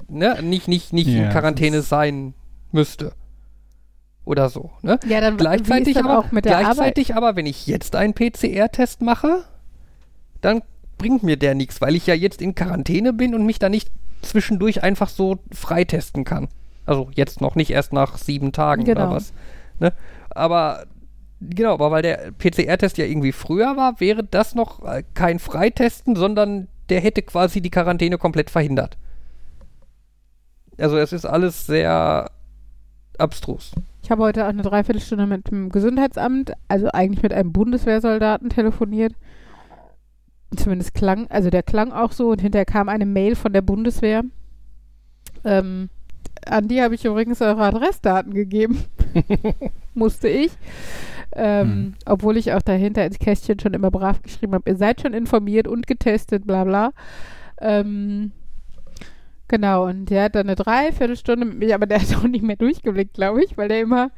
S1: ne, nicht, nicht, nicht
S2: Ja,
S1: in Quarantäne sein müsste. Oder so, ne?
S3: ja, dann
S1: Gleichzeitig,
S3: dann
S1: aber,
S3: auch mit der Arbeit.
S1: gleichzeitig aber, wenn ich jetzt einen PCR-Test mache, dann bringt mir der nichts, weil ich ja jetzt in Quarantäne bin und mich da nicht zwischendurch einfach so freitesten kann. Also jetzt noch nicht erst nach sieben Tagen
S3: Genau.
S1: oder was. Ne? Aber Genau, aber weil der PCR-Test ja irgendwie früher war, wäre das noch äh, kein Freitesten, sondern der hätte quasi die Quarantäne komplett verhindert. Also es ist alles sehr abstrus.
S3: Ich habe heute auch eine Dreiviertelstunde mit dem Gesundheitsamt, also eigentlich mit einem Bundeswehrsoldaten telefoniert. Zumindest klang, also der klang auch so und hinterher kam eine Mail von der Bundeswehr. Ähm, an die habe ich übrigens eure Adressdaten gegeben. Musste ich. Ähm,
S2: Hm.
S3: Obwohl ich auch dahinter ins Kästchen schon immer brav geschrieben habe, ihr seid schon informiert und getestet, bla bla. Ähm, genau, und der hat dann eine Dreiviertelstunde mit mir, aber der hat auch nicht mehr durchgeblickt, glaube ich, weil der immer.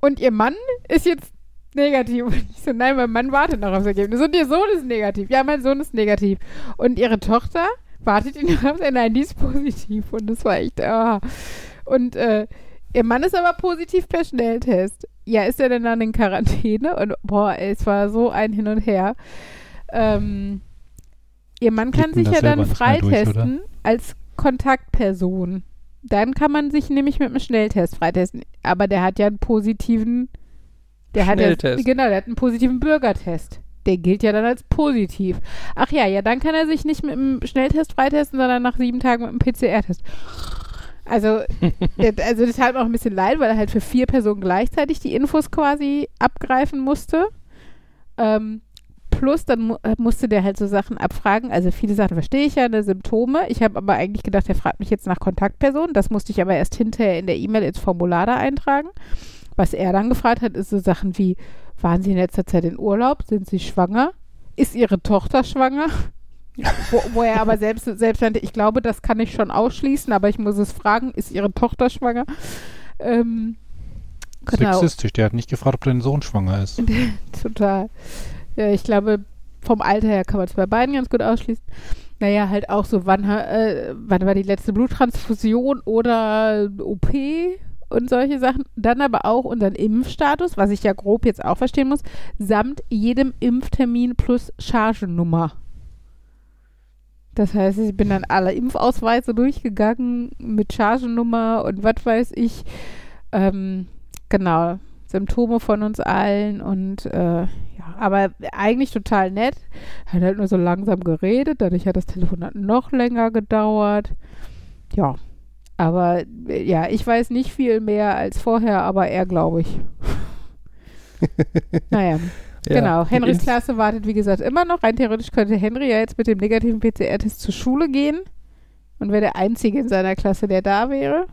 S3: Und ihr Mann ist jetzt negativ. Und ich so, nein, mein Mann wartet noch aufs Ergebnis. Und ihr Sohn ist negativ. Ja, mein Sohn ist negativ. Und ihre Tochter wartet ihn noch aufs Ergebnis. Nein, die ist positiv. Und das war echt, ah. Und äh, ihr Mann ist aber positiv per Schnelltest. Ja, ist er denn dann in Quarantäne? Und boah, ey, es war so ein Hin und Her. Ähm, ihr Mann kann sich ja dann
S2: mehr durch,
S3: freitesten als Kontaktperson. Dann kann man sich nämlich mit einem Schnelltest freitesten. Aber der hat ja einen positiven, der hat
S1: Schnelltest.
S3: genau, der hat einen positiven Bürgertest. Der gilt ja dann als positiv. Ach ja, ja, dann kann er sich nicht mit einem Schnelltest freitesten, sondern nach sieben Tagen mit einem PCR-Test. Also, also das tat mir auch ein bisschen leid, weil er halt für vier Personen gleichzeitig die Infos quasi abgreifen musste. Ähm, plus dann mu äh, musste der halt so Sachen abfragen. Also viele Sachen verstehe ich ja, ne, Symptome. Ich habe aber eigentlich gedacht, er fragt mich jetzt nach Kontaktpersonen. Das musste ich aber erst hinterher in der E-Mail ins Formular da eintragen. Was er dann gefragt hat, ist so Sachen wie, waren Sie in letzter Zeit in Urlaub? Sind Sie schwanger? Ist Ihre Tochter schwanger? wo, wo er aber selbst, selbst meinte, ich glaube, das kann ich schon ausschließen, aber ich muss es fragen, ist Ihre Tochter schwanger? Ähm, genau.
S2: Sexistisch, der hat nicht gefragt, ob dein Sohn schwanger ist.
S3: Total. Ja, ich glaube, vom Alter her kann man es bei beiden ganz gut ausschließen. Naja, halt auch so, wann, äh, wann war die letzte Bluttransfusion oder OP und solche Sachen. Dann aber auch unseren Impfstatus, was ich ja grob jetzt auch verstehen muss, samt jedem Impftermin plus Chargennummer. Das heißt, ich bin dann alle Impfausweise durchgegangen mit Chargennummer und was weiß ich. Ähm, genau, Symptome von uns allen und äh, ja, aber eigentlich total nett. Hat halt nur so langsam geredet, dadurch hat das Telefonat noch länger gedauert. Ja, aber äh, ja, ich weiß nicht viel mehr als vorher, aber er glaube ich. naja,
S1: Ja.
S3: genau. Henrys Klasse wartet, wie gesagt, immer noch. Rein theoretisch könnte Henry ja jetzt mit dem negativen PCR-Test zur Schule gehen und wäre der Einzige in seiner Klasse, der da wäre.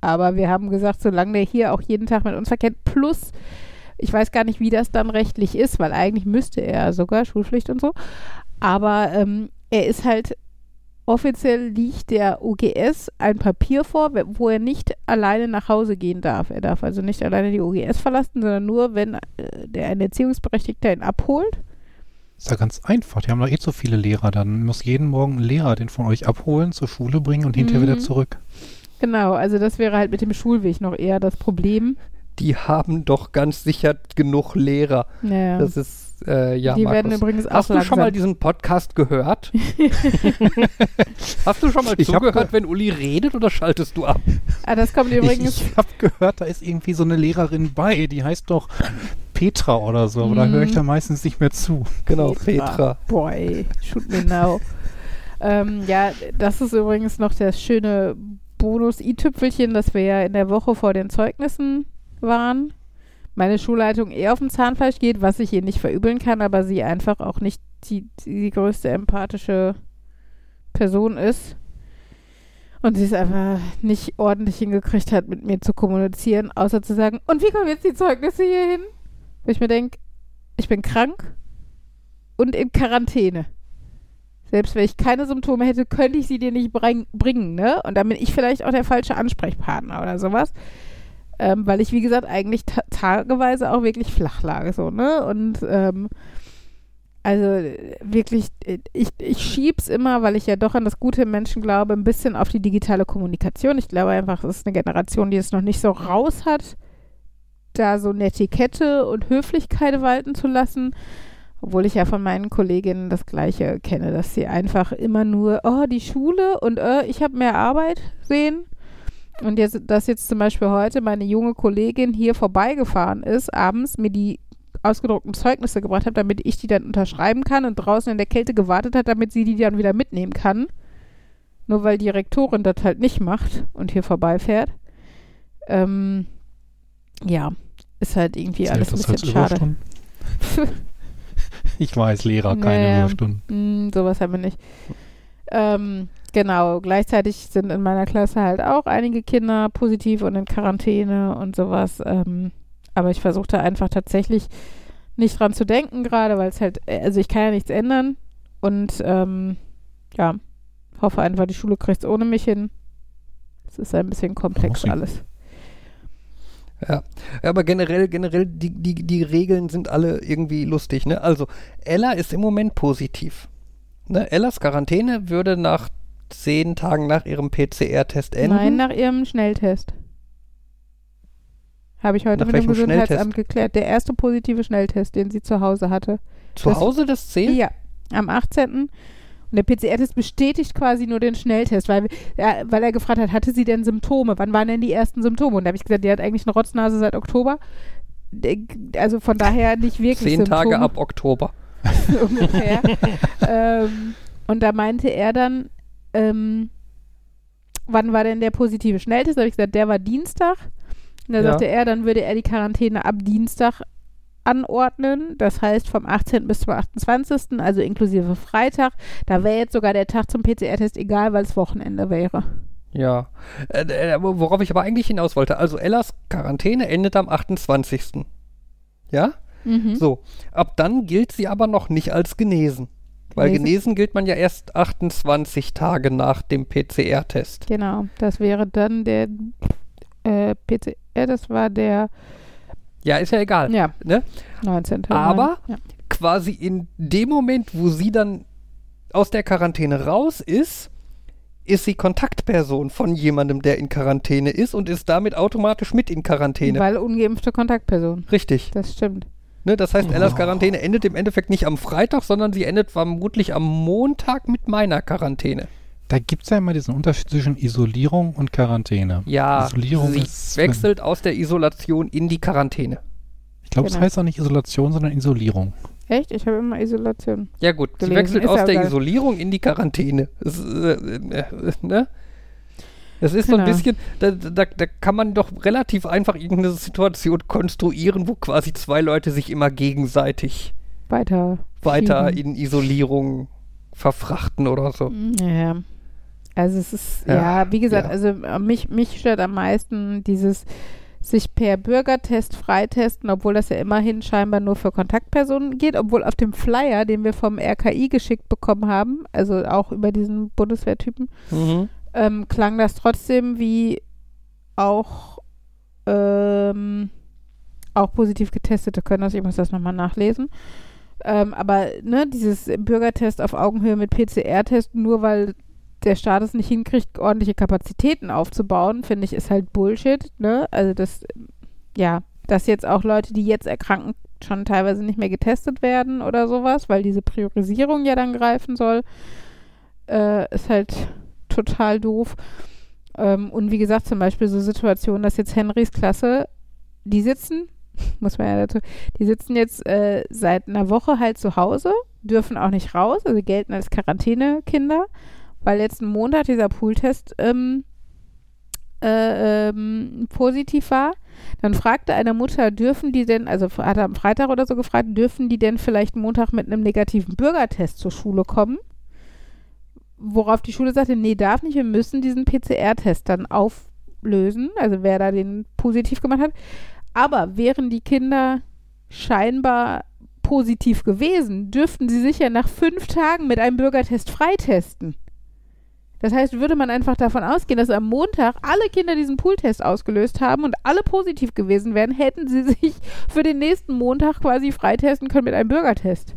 S3: Aber wir haben gesagt, solange der hier auch jeden Tag mit uns verkehrt, plus, ich weiß gar nicht, wie das dann rechtlich ist, weil eigentlich müsste er sogar Schulpflicht und so. Aber ähm, er ist halt, offiziell liegt der OGS ein Papier vor, wo er nicht alleine nach Hause gehen darf. Er darf also nicht alleine die OGS verlassen, sondern nur, wenn äh, der ein Erziehungsberechtigter ihn abholt.
S2: Ist ja ganz einfach. Die haben doch eh zu viele Lehrer. Dann muss jeden Morgen ein Lehrer den von euch abholen, zur Schule bringen und hinterher
S3: Mhm.
S2: wieder zurück.
S3: Genau, also das wäre halt mit dem Schulweg noch eher das Problem.
S1: Die haben doch ganz sicher genug Lehrer.
S3: Naja.
S1: Das ist, äh, ja,
S3: die werden
S1: Markus.
S3: übrigens auch
S1: Hast du
S3: langsam.
S1: schon mal diesen Podcast gehört? Hast du schon mal
S2: Ich
S1: zugehört,
S2: ge-
S1: wenn Uli redet oder schaltest du ab?
S3: ah, das kommt
S2: Ich,
S3: übrigens.
S2: ich habe gehört, da ist irgendwie so eine Lehrerin bei, die heißt doch Petra oder so, aber da höre ich
S3: Mhm.
S2: dann meistens nicht mehr zu.
S1: Genau, Petra.
S3: Boah, ey, shoot me now. ähm, ja, das ist übrigens noch das schöne Bonus-i-Tüpfelchen, dass wir ja in der Woche vor den Zeugnissen waren. Meine Schulleitung eher auf dem Zahnfleisch geht, was ich ihr nicht verübeln kann, aber sie einfach auch nicht die, die größte empathische Person ist. Und sie es einfach nicht ordentlich hingekriegt hat, mit mir zu kommunizieren, außer zu sagen, und wie kommen jetzt die Zeugnisse hier hin? Wo ich mir denke, ich bin krank und in Quarantäne. Selbst wenn ich keine Symptome hätte, könnte ich sie dir nicht bring, bringen, ne? Und dann bin ich vielleicht auch der falsche Ansprechpartner oder sowas. Ähm, weil ich, wie gesagt, eigentlich ta tageweise auch wirklich flach lag, so, ne? Und ähm, also wirklich, äh, ich, ich schieb's immer, weil ich ja doch an das Gute Menschen glaube, ein bisschen auf die digitale Kommunikation. Ich glaube einfach, es ist eine Generation, die es noch nicht so raus hat, da so Netiquette und Höflichkeit walten zu lassen. Obwohl ich ja von meinen Kolleginnen das Gleiche kenne, dass sie einfach immer nur, oh, die Schule und äh, ich habe mehr Arbeit sehen. Und jetzt, dass jetzt zum Beispiel heute meine junge Kollegin hier vorbeigefahren ist, abends mir die ausgedruckten Zeugnisse gebracht hat, damit ich die dann unterschreiben kann und draußen in der Kälte gewartet hat, damit sie die dann wieder mitnehmen kann. Nur weil die Rektorin das halt nicht macht und hier vorbeifährt. Ähm, ja, ist halt irgendwie
S2: Zählt
S3: alles ein
S2: als
S3: bisschen schade.
S2: Ich weiß, Lehrer, keine
S3: Naja.
S2: Überstunden.
S3: Mm, sowas haben wir nicht. Ähm, genau, gleichzeitig sind in meiner Klasse halt auch einige Kinder positiv und in Quarantäne und sowas. Ähm, aber ich versuchte einfach tatsächlich nicht dran zu denken gerade, weil es halt, äh, also ich kann ja nichts ändern und ähm, ja, hoffe einfach, die Schule kriegt es ohne mich hin. Es ist ein bisschen komplex alles.
S1: Ja, aber generell, generell, die, die, die Regeln sind alle irgendwie lustig, ne? Also, Ella ist im Moment positiv. Ne? Ellas Quarantäne würde nach zehn Tagen nach ihrem PCR-Test enden.
S3: Nein, nach ihrem Schnelltest. Habe ich heute
S1: Nach
S3: mit dem? Gesundheitsamt geklärt. Der erste positive Schnelltest, den sie zu Hause hatte.
S1: Zu
S3: das-
S1: Hause das zählt?
S3: Ja, am 18. Und der PCR-Test bestätigt quasi nur den Schnelltest, weil, ja, weil er gefragt hat, hatte sie denn Symptome? Wann waren denn die ersten Symptome? Und da habe ich gesagt, die hat eigentlich eine Rotznase seit Oktober. Also von daher nicht wirklich
S1: Zehn
S3: Symptome.
S1: Tage ab Oktober.
S3: ungefähr. ähm, und da meinte er dann, ähm, wann war denn der positive Schnelltest? Da habe ich gesagt, der war Dienstag. Und da
S1: Ja.
S3: sagte er, dann würde er die Quarantäne ab Dienstag anordnen. Das heißt vom 18. bis zum 28., also inklusive Freitag. Da wäre jetzt sogar der Tag zum PCR-Test egal, weil es Wochenende wäre.
S1: Ja. Äh, äh, worauf ich aber eigentlich hinaus wollte, also Ellas Quarantäne endet am 28. Ja?
S3: Mhm.
S1: So. Ab dann gilt sie aber noch nicht als genesen. Weil
S3: Genesen.
S1: gilt man ja erst 28 Tage nach dem PCR-Test.
S3: Genau, das wäre dann der äh, PCR, das war der
S1: Ja, ist ja egal.
S3: ja,
S1: Ne?
S3: 19.
S1: Aber-
S3: ja.
S1: Quasi in dem Moment, wo sie dann aus der Quarantäne raus ist, ist sie Kontaktperson von jemandem, der in Quarantäne ist und ist damit automatisch mit in Quarantäne.
S3: Weil ungeimpfte Kontaktperson.
S1: Richtig.
S3: Das stimmt.
S1: Ne, das heißt, Ellas. Quarantäne endet im Endeffekt nicht am Freitag, sondern sie endet vermutlich am Montag mit meiner Quarantäne.
S2: Da gibt es ja immer diesen Unterschied zwischen Isolierung und Quarantäne.
S1: Ja,
S2: Isolierung
S1: sie
S2: ist,
S1: wechselt aus der Isolation in die Quarantäne.
S2: Ich glaube, es
S3: Genau.
S2: heißt auch nicht Isolation, sondern Isolierung.
S3: Echt? Ich habe immer Isolation.
S1: Ja gut, sie
S3: Gelesen,
S1: wechselt
S3: ist
S1: aus der
S3: egal.
S1: Isolierung in die Quarantäne. Es, äh, äh, äh, ne? Es ist so ein
S3: Genau.
S1: bisschen, da, da, da kann man doch relativ einfach irgendeine Situation konstruieren, wo quasi zwei Leute sich immer gegenseitig
S3: Weiter.
S1: weiter in Isolierung verfrachten oder so.
S3: Ja. Also es ist,
S1: Ja,
S3: ja, wie gesagt,
S1: ja.
S3: also äh, mich, mich stört am meisten dieses sich per Bürgertest freitesten, obwohl das ja immerhin scheinbar nur für Kontaktpersonen geht, obwohl auf dem Flyer, den wir vom RKI geschickt bekommen haben, also auch über diesen Bundeswehrtypen,
S1: Mhm.
S3: Ähm, klang das trotzdem wie auch, ähm, auch positiv Getestete können das. Ich muss das nochmal nachlesen. Ähm, aber ne, dieses Bürgertest auf Augenhöhe mit PCR-Test, nur weil der Staat es nicht hinkriegt, ordentliche Kapazitäten aufzubauen, finde ich, ist halt Bullshit. Ne? Also das, ja, dass jetzt auch Leute, die jetzt erkranken, schon teilweise nicht mehr getestet werden oder sowas, weil diese Priorisierung ja dann greifen soll, äh, ist halt total doof. Ähm, und wie gesagt, zum Beispiel so Situationen, dass jetzt Henrys Klasse, die sitzen, muss man ja dazu, die sitzen jetzt äh, seit einer Woche halt zu Hause, dürfen auch nicht raus, also gelten als Quarantänekinder, weil letzten Montag dieser Pooltest ähm, äh, ähm, positiv war. Dann fragte eine Mutter, dürfen die denn, also hat er am Freitag oder so gefragt, dürfen die denn vielleicht Montag mit einem negativen Bürgertest zur Schule kommen? Worauf die Schule sagte, nee, darf nicht, wir müssen diesen PCR-Test dann auflösen, also wer da den positiv gemacht hat. Aber wären die Kinder scheinbar positiv gewesen, dürften sie sich ja nach fünf Tagen mit einem Bürgertest freitesten. Das heißt, würde man einfach davon ausgehen, dass am Montag alle Kinder diesen Pooltest ausgelöst haben und alle positiv gewesen wären, hätten sie sich für den nächsten Montag quasi freitesten können mit einem Bürgertest.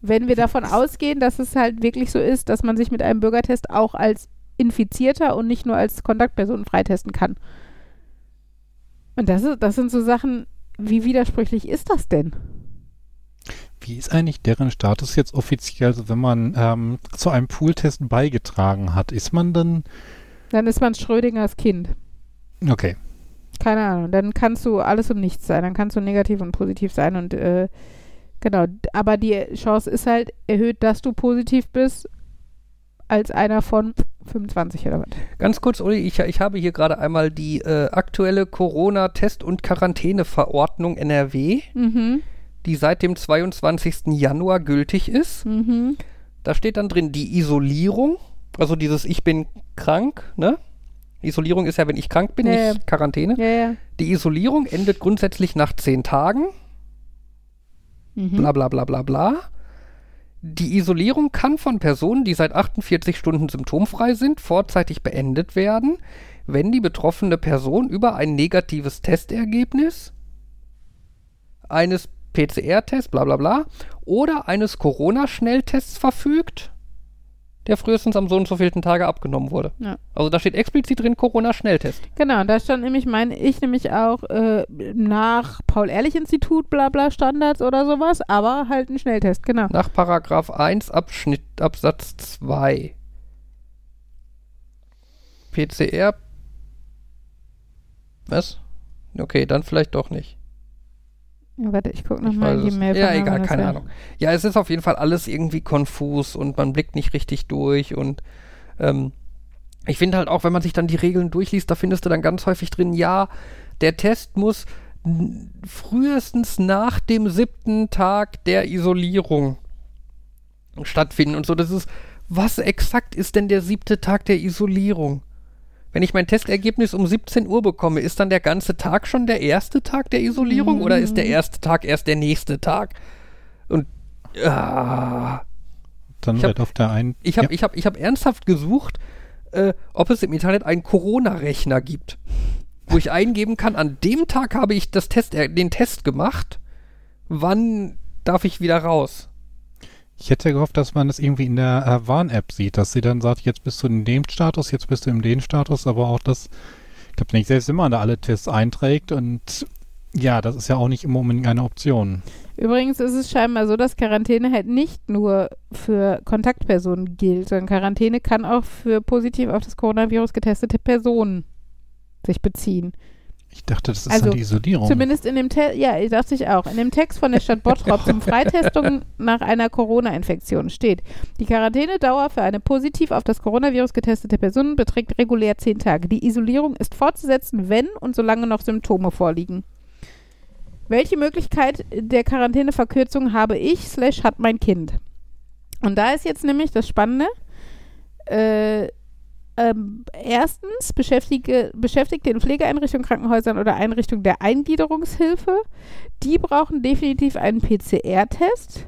S3: Wenn wir davon ausgehen, dass es halt wirklich so ist, dass man sich mit einem Bürgertest auch als Infizierter und nicht nur als Kontaktperson freitesten kann. Und das, ist, das sind so Sachen, wie widersprüchlich ist das denn?
S2: Wie ist eigentlich deren Status jetzt offiziell, also wenn man ähm, zu einem Pooltest beigetragen hat? Ist man dann,
S3: Dann ist man Schrödingers Kind.
S2: Okay.
S3: Keine Ahnung. Dann kannst du alles und nichts sein. Dann kannst du negativ und positiv sein und äh, genau. Aber die Chance ist halt erhöht, dass du positiv bist, als einer von 25 oder was.
S1: Ganz kurz, Uli, ich, ich habe hier gerade einmal die äh, aktuelle Corona-Test- und Quarantäneverordnung NRW,
S3: Mhm.
S1: die seit dem 22. Januar gültig ist.
S3: Mhm.
S1: Da steht dann drin die Isolierung, also dieses Ich bin krank, ne? Isolierung ist ja, wenn ich krank bin,
S3: Ja, ja.
S1: nicht Quarantäne.
S3: Ja, ja.
S1: Die Isolierung endet grundsätzlich nach 10 Tagen,
S3: Mhm.
S1: bla bla bla bla bla. Die Isolierung kann von Personen, die seit 48 Stunden symptomfrei sind, vorzeitig beendet werden, wenn die betroffene Person über ein negatives Testergebnis eines PCR-Tests, bla bla bla, oder eines Corona-Schnelltests verfügt, der frühestens am so und so vielten Tage abgenommen wurde.
S3: Ja.
S1: Also da steht explizit drin Corona-Schnelltest.
S3: Genau, da stand nämlich, meine ich nämlich auch äh, nach Paul-Ehrlich-Institut, bla bla Standards oder sowas, aber halt ein Schnelltest, genau.
S1: Nach Paragraph 1 Abschnitt, Absatz 2. PCR. Was? Okay, dann vielleicht doch nicht.
S3: Ja, warte, ich gucke nochmal die
S1: es-
S3: Mail
S1: ja, egal, keine. Ahnung. Ja, es ist auf jeden Fall alles irgendwie konfus und man blickt nicht richtig durch und ähm, ich finde halt auch, wenn man sich dann die Regeln durchliest, da findest du dann ganz häufig drin, ja, der Test muss frühestens nach dem siebten Tag der Isolierung stattfinden und so. Das ist, was exakt ist denn der siebte Tag der Isolierung? Wenn ich mein Testergebnis um 17 Uhr bekomme, ist dann der ganze Tag schon der erste Tag der Isolierung oder ist der
S3: Mhm.
S1: erste Tag erst der nächste Tag? Und ah,
S2: Dann
S1: Ich hab-
S2: wird auf der einen.
S1: ich habe
S2: ja,
S1: ich hab, ich hab ernsthaft gesucht, äh, ob es im Internet einen Corona-Rechner gibt, wo ich eingeben kann, an dem Tag habe ich das Test, äh, den Test gemacht, wann darf ich wieder raus?
S2: Ich hätte gehofft, dass man das irgendwie in der äh, Warn-App sieht, dass sie dann sagt, jetzt bist du in dem Status, jetzt bist du in dem Status, aber auch das, ich glaube nicht, selbst wenn man da alle Tests einträgt und ja, das ist ja auch nicht immer unbedingt eine Option.
S3: Übrigens ist es scheinbar so, dass Quarantäne halt nicht nur für Kontaktpersonen gilt, sondern Quarantäne kann auch für positiv auf das Coronavirus getestete Personen sich beziehen.
S2: Ich dachte, das ist
S3: Also,
S2: dann die Isolierung.
S3: Zumindest in dem Text, ja, ich dachte ich auch. In dem Text von der Stadt Bottrop zum Freitestung nach einer Corona-Infektion steht, die Quarantänedauer für eine positiv auf das Coronavirus getestete Person beträgt regulär zehn Tage. Die Isolierung ist fortzusetzen, wenn und solange noch Symptome vorliegen. Welche Möglichkeit der Quarantäneverkürzung habe ich, slash hat mein Kind? Und da ist jetzt nämlich das Spannende. Äh, ähm, erstens beschäftige, Beschäftigte in Pflegeeinrichtungen, Krankenhäusern oder Einrichtungen der Eingliederungshilfe, die brauchen definitiv einen PCR-Test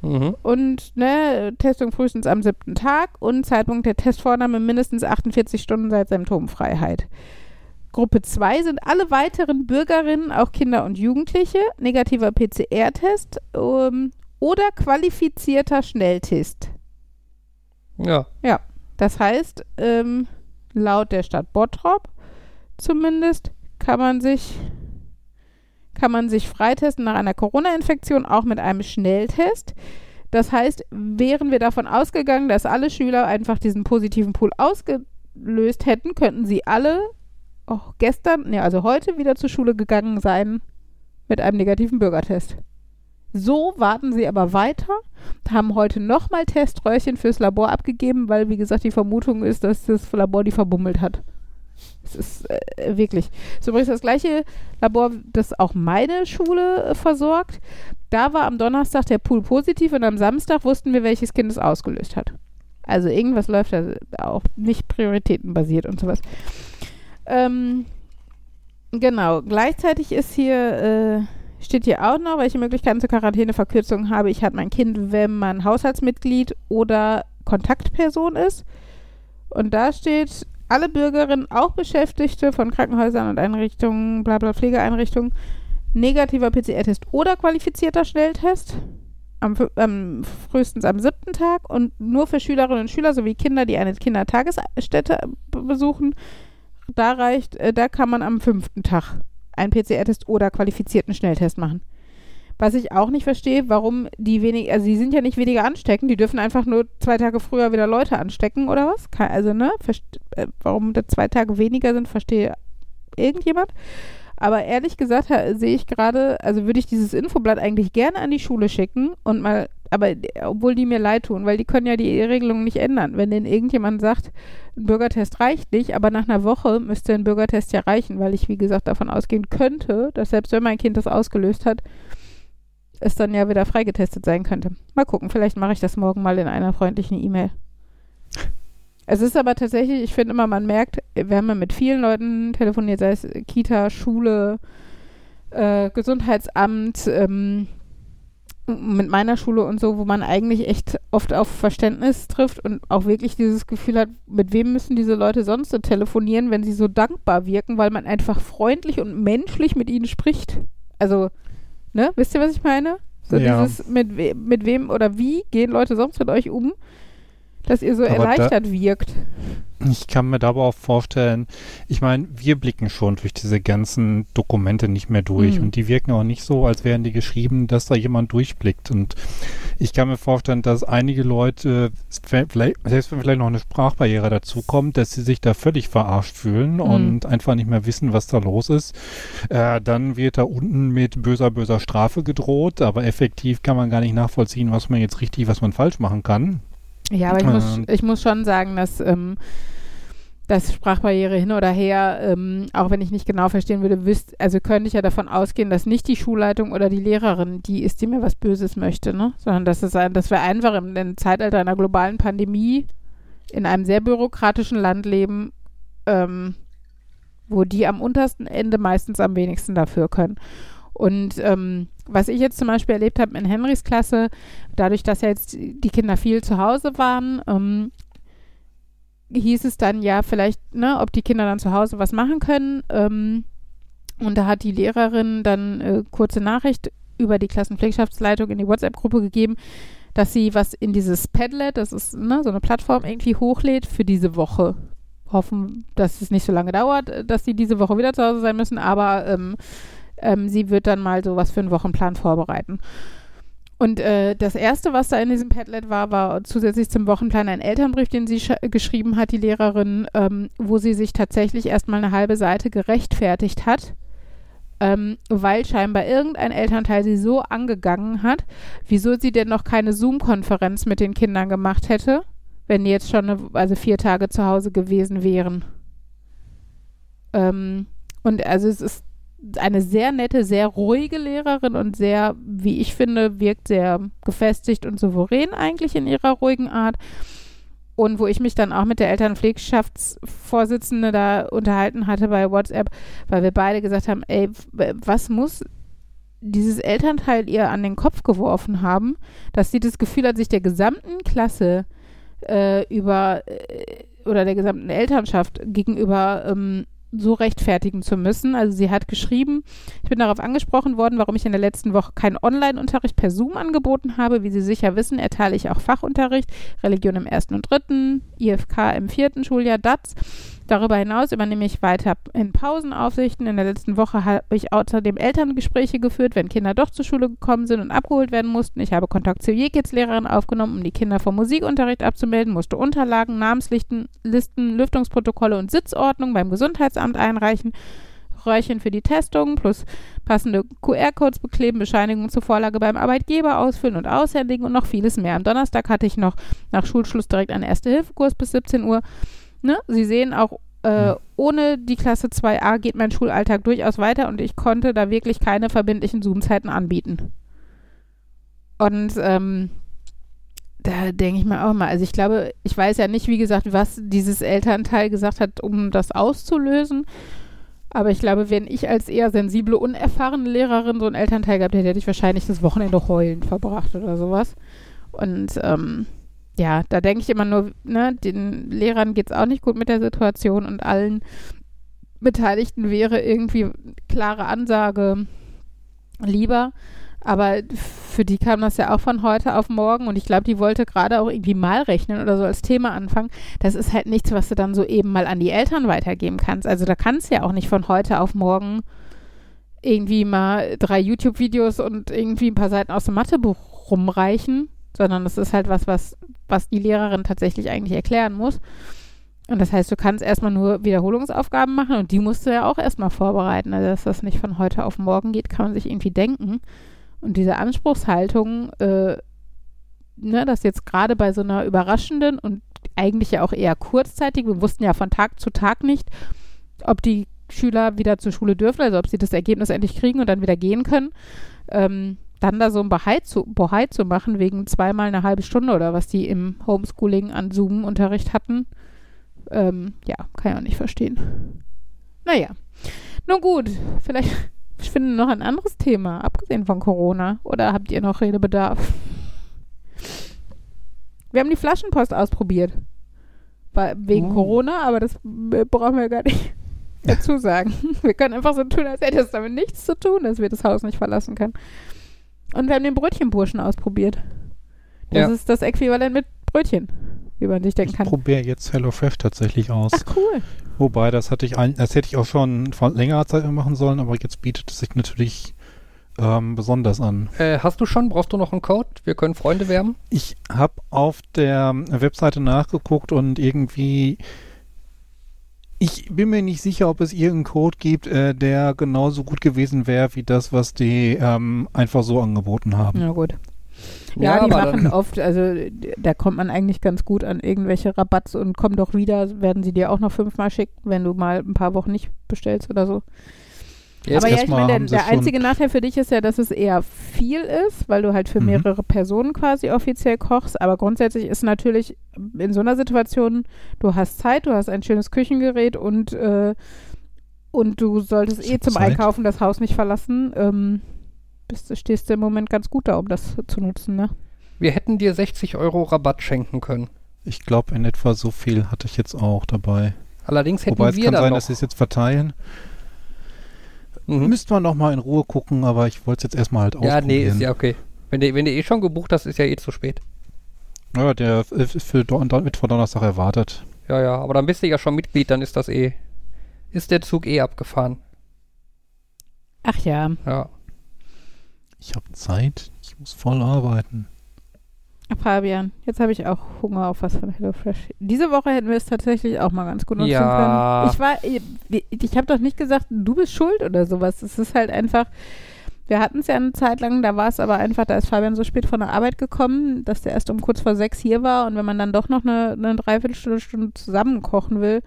S1: Mhm.
S3: und ne, Testung frühestens am siebten Tag und Zeitpunkt der Testvornahme mindestens 48 Stunden seit Symptomfreiheit. Gruppe 2 sind alle weiteren Bürgerinnen, auch Kinder und Jugendliche, negativer PCR-Test ähm, oder qualifizierter Schnelltest.
S1: Ja.
S3: Das heißt, ähm, laut der Stadt Bottrop zumindest kann man sich kann man sich freitesten nach einer Corona-Infektion auch mit einem Schnelltest. Das heißt, wären wir davon ausgegangen, dass alle Schüler einfach diesen positiven Pool ausgelöst hätten, könnten sie alle auch gestern, ne, also heute wieder zur Schule gegangen sein mit einem negativen Bürgertest. So warten sie aber weiter haben heute nochmal Teströhrchen fürs Labor abgegeben, weil, wie gesagt, die Vermutung ist, dass das Labor die verbummelt hat. Es ist äh, wirklich. Das ist übrigens das gleiche Labor, das auch meine Schule äh, versorgt. Da war am Donnerstag der Pool positiv und am Samstag wussten wir, welches Kind es ausgelöst hat. Also irgendwas läuft da auch nicht prioritätenbasiert und sowas. Ähm, genau. Gleichzeitig ist hier äh, steht hier auch noch, welche Möglichkeiten zur Quarantäneverkürzung habe ich, hat mein Kind, wenn man Haushaltsmitglied oder Kontaktperson ist. Und da steht, alle Bürgerinnen, auch Beschäftigte von Krankenhäusern und Einrichtungen, bla bla Pflegeeinrichtungen, negativer PCR-Test oder qualifizierter Schnelltest. Am, am frühestens am siebten Tag und nur für Schülerinnen und Schüler sowie Kinder, die eine Kindertagesstätte be- besuchen, da reicht, äh, da kann man am fünften Tag einen PCR-Test oder qualifizierten Schnelltest machen. Was ich auch nicht verstehe, warum die wenig, also die sind ja nicht weniger ansteckend, die dürfen einfach nur zwei Tage früher wieder Leute anstecken oder was? Also, ne, verst- äh, warum da zwei Tage weniger sind, verstehe irgendjemand. Aber ehrlich gesagt sehe ich gerade, also würde ich dieses Infoblatt eigentlich gerne an die Schule schicken und mal, aber äh, obwohl die mir leid tun, weil die können ja die Regelung nicht ändern. Wenn denn irgendjemand sagt, ein Bürgertest reicht nicht, aber nach einer Woche müsste ein Bürgertest ja reichen, weil ich, wie gesagt, davon ausgehen könnte, dass selbst wenn mein Kind das ausgelöst hat, es dann ja wieder freigetestet sein könnte. Mal gucken, vielleicht mache ich das morgen mal in einer freundlichen E-Mail. Es ist aber tatsächlich, ich finde immer, man merkt, wir haben ja mit vielen Leuten telefoniert, sei es Kita, Schule, äh, Gesundheitsamt, ähm, mit meiner Schule und so, wo man eigentlich echt oft auf Verständnis trifft und auch wirklich dieses Gefühl hat, mit wem müssen diese Leute sonst so telefonieren, wenn sie so dankbar wirken, weil man einfach freundlich und menschlich mit ihnen spricht. Also, ne, wisst ihr, was ich meine? So
S2: Ja.
S3: dieses, mit, we mit wem oder wie gehen Leute sonst mit euch um, dass ihr so
S2: Aber
S3: erleichtert wirkt.
S2: Ich kann mir da aber auch vorstellen, ich meine, wir blicken schon durch diese ganzen Dokumente nicht mehr durch
S3: Mhm.
S2: und die wirken auch nicht so, als wären die geschrieben, dass da jemand durchblickt. Und ich kann mir vorstellen, dass einige Leute, selbst wenn vielleicht noch eine Sprachbarriere dazu kommt, dass sie sich da völlig verarscht fühlen und einfach nicht mehr wissen, was da los ist. Äh, dann wird da unten mit böser, böser Strafe gedroht, aber effektiv kann man gar nicht nachvollziehen, was man jetzt richtig, was man falsch machen kann.
S3: Ja, aber ich, muss,
S2: Ähm.
S3: ich muss schon sagen, dass, ähm, dass Sprachbarriere hin oder her, ähm, auch wenn ich nicht genau verstehen würde, wisst, also könnte ich ja davon ausgehen, dass nicht die Schulleitung oder die Lehrerin die ist, die mir was Böses möchte, ne? Sondern dass, es ein, dass wir einfach im, im Zeitalter einer globalen Pandemie in einem sehr bürokratischen Land leben, ähm, wo die am untersten Ende meistens am wenigsten dafür können. Und ähm, was ich jetzt zum Beispiel erlebt habe in Henrys Klasse, dadurch, dass ja jetzt die Kinder viel zu Hause waren, ähm, hieß es dann ja vielleicht, ne, ob die Kinder dann zu Hause was machen können. Ähm, und da hat die Lehrerin dann äh, kurze Nachricht über die Klassenpflegschaftsleitung in die WhatsApp-Gruppe gegeben, dass sie was in dieses Padlet, das ist ne, so eine Plattform, irgendwie hochlädt für diese Woche. Hoffen, dass es nicht so lange dauert, äh, dass sie diese Woche wieder zu Hause sein müssen, aber ähm, ähm, sie wird dann mal sowas für einen Wochenplan vorbereiten. Und äh, das erste, was da in diesem Padlet war, war zusätzlich zum Wochenplan ein Elternbrief, den sie sch- geschrieben hat, die Lehrerin, ähm, wo sie sich tatsächlich erstmal eine halbe Seite gerechtfertigt hat, ähm, weil scheinbar irgendein Elternteil sie so angegangen hat, wieso sie denn noch keine Zoom-Konferenz mit den Kindern gemacht hätte, wenn die jetzt schon eine, also vier Tage zu Hause gewesen wären. Ähm, und also es ist eine sehr nette, sehr ruhige Lehrerin und sehr, wie ich finde, wirkt sehr gefestigt und souverän eigentlich in ihrer ruhigen Art. Und wo ich mich dann auch mit der Elternpflegschaftsvorsitzende da unterhalten hatte bei WhatsApp, weil wir beide gesagt haben, ey, was muss dieses Elternteil ihr an den Kopf geworfen haben, dass sie das Gefühl hat, sich der gesamten Klasse äh, über äh, oder der gesamten Elternschaft gegenüber ähm, so rechtfertigen zu müssen. Also sie hat geschrieben, ich bin darauf angesprochen worden, warum ich in der letzten Woche keinen Online-Unterricht per Zoom angeboten habe. Wie Sie sicher wissen, erteile ich auch Fachunterricht, Religion im ersten und dritten, IFK im vierten Schuljahr, DATS. Darüber hinaus übernehme ich weiter in Pausenaufsichten. In der letzten Woche habe ich außerdem Elterngespräche geführt, wenn Kinder doch zur Schule gekommen sind und abgeholt werden mussten. Ich habe Kontakt zur Jekids-Lehrerin aufgenommen, um die Kinder vom Musikunterricht abzumelden, musste Unterlagen, Namenslisten, Listen, Lüftungsprotokolle und Sitzordnung beim Gesundheitsamt einreichen. Röhrchen für die Testung plus passende QR-Codes bekleben, Bescheinigung zur Vorlage beim Arbeitgeber ausfüllen und aushändigen und noch vieles mehr. Am Donnerstag hatte ich noch nach Schulschluss direkt einen Erste-Hilfe-Kurs bis 17 Uhr. Ne? Sie sehen auch, äh, ohne die Klasse 2a geht mein Schulalltag durchaus weiter und ich konnte da wirklich keine verbindlichen Zoom-Zeiten anbieten. Und ähm, da denke ich mir auch mal, also ich glaube, ich weiß ja nicht, wie gesagt, was dieses Elternteil gesagt hat, um das auszulösen. Aber ich glaube, wenn ich als eher sensible, unerfahrene Lehrerin so einen Elternteil gehabt hätte, hätte ich wahrscheinlich das Wochenende heulend verbracht oder sowas. Und ähm, ja, da denke ich immer nur, ne, den Lehrern geht es auch nicht gut mit der Situation und allen Beteiligten wäre irgendwie klare Ansage lieber. Aber für die kam das ja auch von heute auf morgen und ich glaube, die wollte gerade auch irgendwie mal rechnen oder so als Thema anfangen. Das ist halt nichts, was du dann so eben mal an die Eltern weitergeben kannst. Also da kannst du ja auch nicht von heute auf morgen irgendwie mal drei YouTube-Videos und irgendwie ein paar Seiten aus dem Mathebuch rumreichen, sondern das ist halt was, was, was die Lehrerin tatsächlich eigentlich erklären muss. Und das heißt, du kannst erstmal nur Wiederholungsaufgaben machen und die musst du ja auch erstmal vorbereiten. Also, dass das nicht von heute auf morgen geht, kann man sich irgendwie denken. Und diese Anspruchshaltung, äh, ne, dass jetzt gerade bei so einer überraschenden und eigentlich ja auch eher kurzzeitig, wir wussten ja von Tag zu Tag nicht, ob die Schüler wieder zur Schule dürfen, also ob sie das Ergebnis endlich kriegen und dann wieder gehen können. Ähm, dann da so ein Bohai zu, Bohai zu machen, wegen zweimal eine halbe Stunde oder was die im Homeschooling an Zoom-Unterricht hatten, ähm, ja, kann ich auch nicht verstehen. Naja. Nun gut, vielleicht ich finde noch ein anderes Thema, abgesehen von Corona. Oder habt ihr noch Redebedarf? Wir haben die Flaschenpost ausprobiert. Wegen
S2: Oh.
S3: Corona, aber das äh, brauchen wir gar nicht dazu sagen. Wir können einfach so tun, als hätte es damit nichts zu tun, dass wir das Haus nicht verlassen können. Und wir haben den Brötchenburschen ausprobiert. Das
S1: Ja.
S3: ist das Äquivalent mit Brötchen, wie man sich denken
S2: Ich
S3: kann.
S2: probiere jetzt HelloFresh tatsächlich aus.
S3: Ach cool.
S2: Wobei, das hatte ich ein, das hätte ich auch schon vor längerer Zeit machen sollen, aber jetzt bietet es sich natürlich ähm, besonders an.
S1: Äh, hast du schon? Brauchst du noch einen Code? Wir können Freunde werben.
S2: Ich habe auf der Webseite nachgeguckt und irgendwie ich bin mir nicht sicher, ob es irgendeinen Code gibt, äh, der genauso gut gewesen wäre wie das, was die ähm, einfach so angeboten haben.
S3: Na gut. Ja, die
S1: aber
S3: machen oft, also da kommt man eigentlich ganz gut an irgendwelche Rabatts und komm doch wieder, werden sie dir auch noch fünfmal schicken, wenn du mal ein paar Wochen nicht bestellst oder so.
S1: Jetzt
S3: Aber ja, ich meine, der, der einzige Nachteil für dich ist ja, dass es eher viel ist, weil du halt für
S2: Mhm.
S3: mehrere Personen quasi offiziell kochst. Aber grundsätzlich ist natürlich in so einer Situation, du hast Zeit, du hast ein schönes Küchengerät und, äh, und du solltest
S2: Ich
S3: eh zum
S2: Zeit.
S3: Einkaufen das Haus nicht verlassen. Ähm, bist, stehst du im Moment ganz gut da, um das zu nutzen, ne?
S1: Wir hätten dir 60 Euro Rabatt schenken können.
S2: Ich glaube, in etwa so viel hatte ich jetzt auch dabei.
S1: Allerdings hätten
S2: Wobei es
S1: wir
S2: kann
S1: dann
S2: sein,
S1: noch.
S2: dass sie es jetzt verteilen.
S1: Mhm.
S2: Müsste man noch mal in Ruhe gucken, aber ich wollte es jetzt erstmal halt
S1: Ja,
S2: ausprobieren.
S1: nee, ist ja okay. Wenn du, wenn du eh schon gebucht hast, ist ja eh zu spät.
S2: Ja, der ist für Don Don Mittwoch Donnerstag erwartet.
S1: Ja, ja, aber dann bist du ja schon Mitglied, dann ist das eh. Ist der Zug eh abgefahren.
S3: Ach ja.
S1: Ja.
S2: Ich habe Zeit, ich muss voll arbeiten.
S3: Fabian, jetzt habe ich auch Hunger auf was von HelloFresh. Diese Woche hätten wir es tatsächlich auch mal ganz gut nutzen
S1: Ja.
S3: können. Ich war, ich, ich habe doch nicht gesagt, du bist schuld oder sowas. Es ist halt einfach, wir hatten es ja eine Zeit lang, da war es aber einfach, da ist Fabian so spät von der Arbeit gekommen, dass der erst um kurz vor sechs hier war und wenn man dann doch noch eine, eine Dreiviertelstunde Stunde zusammen kochen will,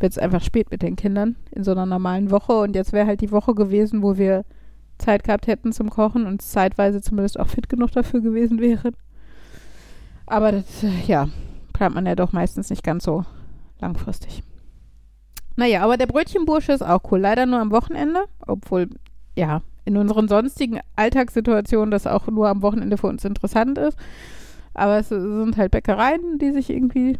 S3: wird es einfach spät mit den Kindern in so einer normalen Woche und jetzt wäre halt die Woche gewesen, wo wir Zeit gehabt hätten zum Kochen und zeitweise zumindest auch fit genug dafür gewesen wären. Aber das, äh, ja, plant man ja doch meistens nicht ganz so langfristig. Naja, aber der Brötchenbursche ist auch cool. Leider nur am Wochenende, obwohl, ja, in unseren sonstigen Alltagssituationen das auch nur am Wochenende für uns interessant ist. Aber es sind halt Bäckereien, die sich irgendwie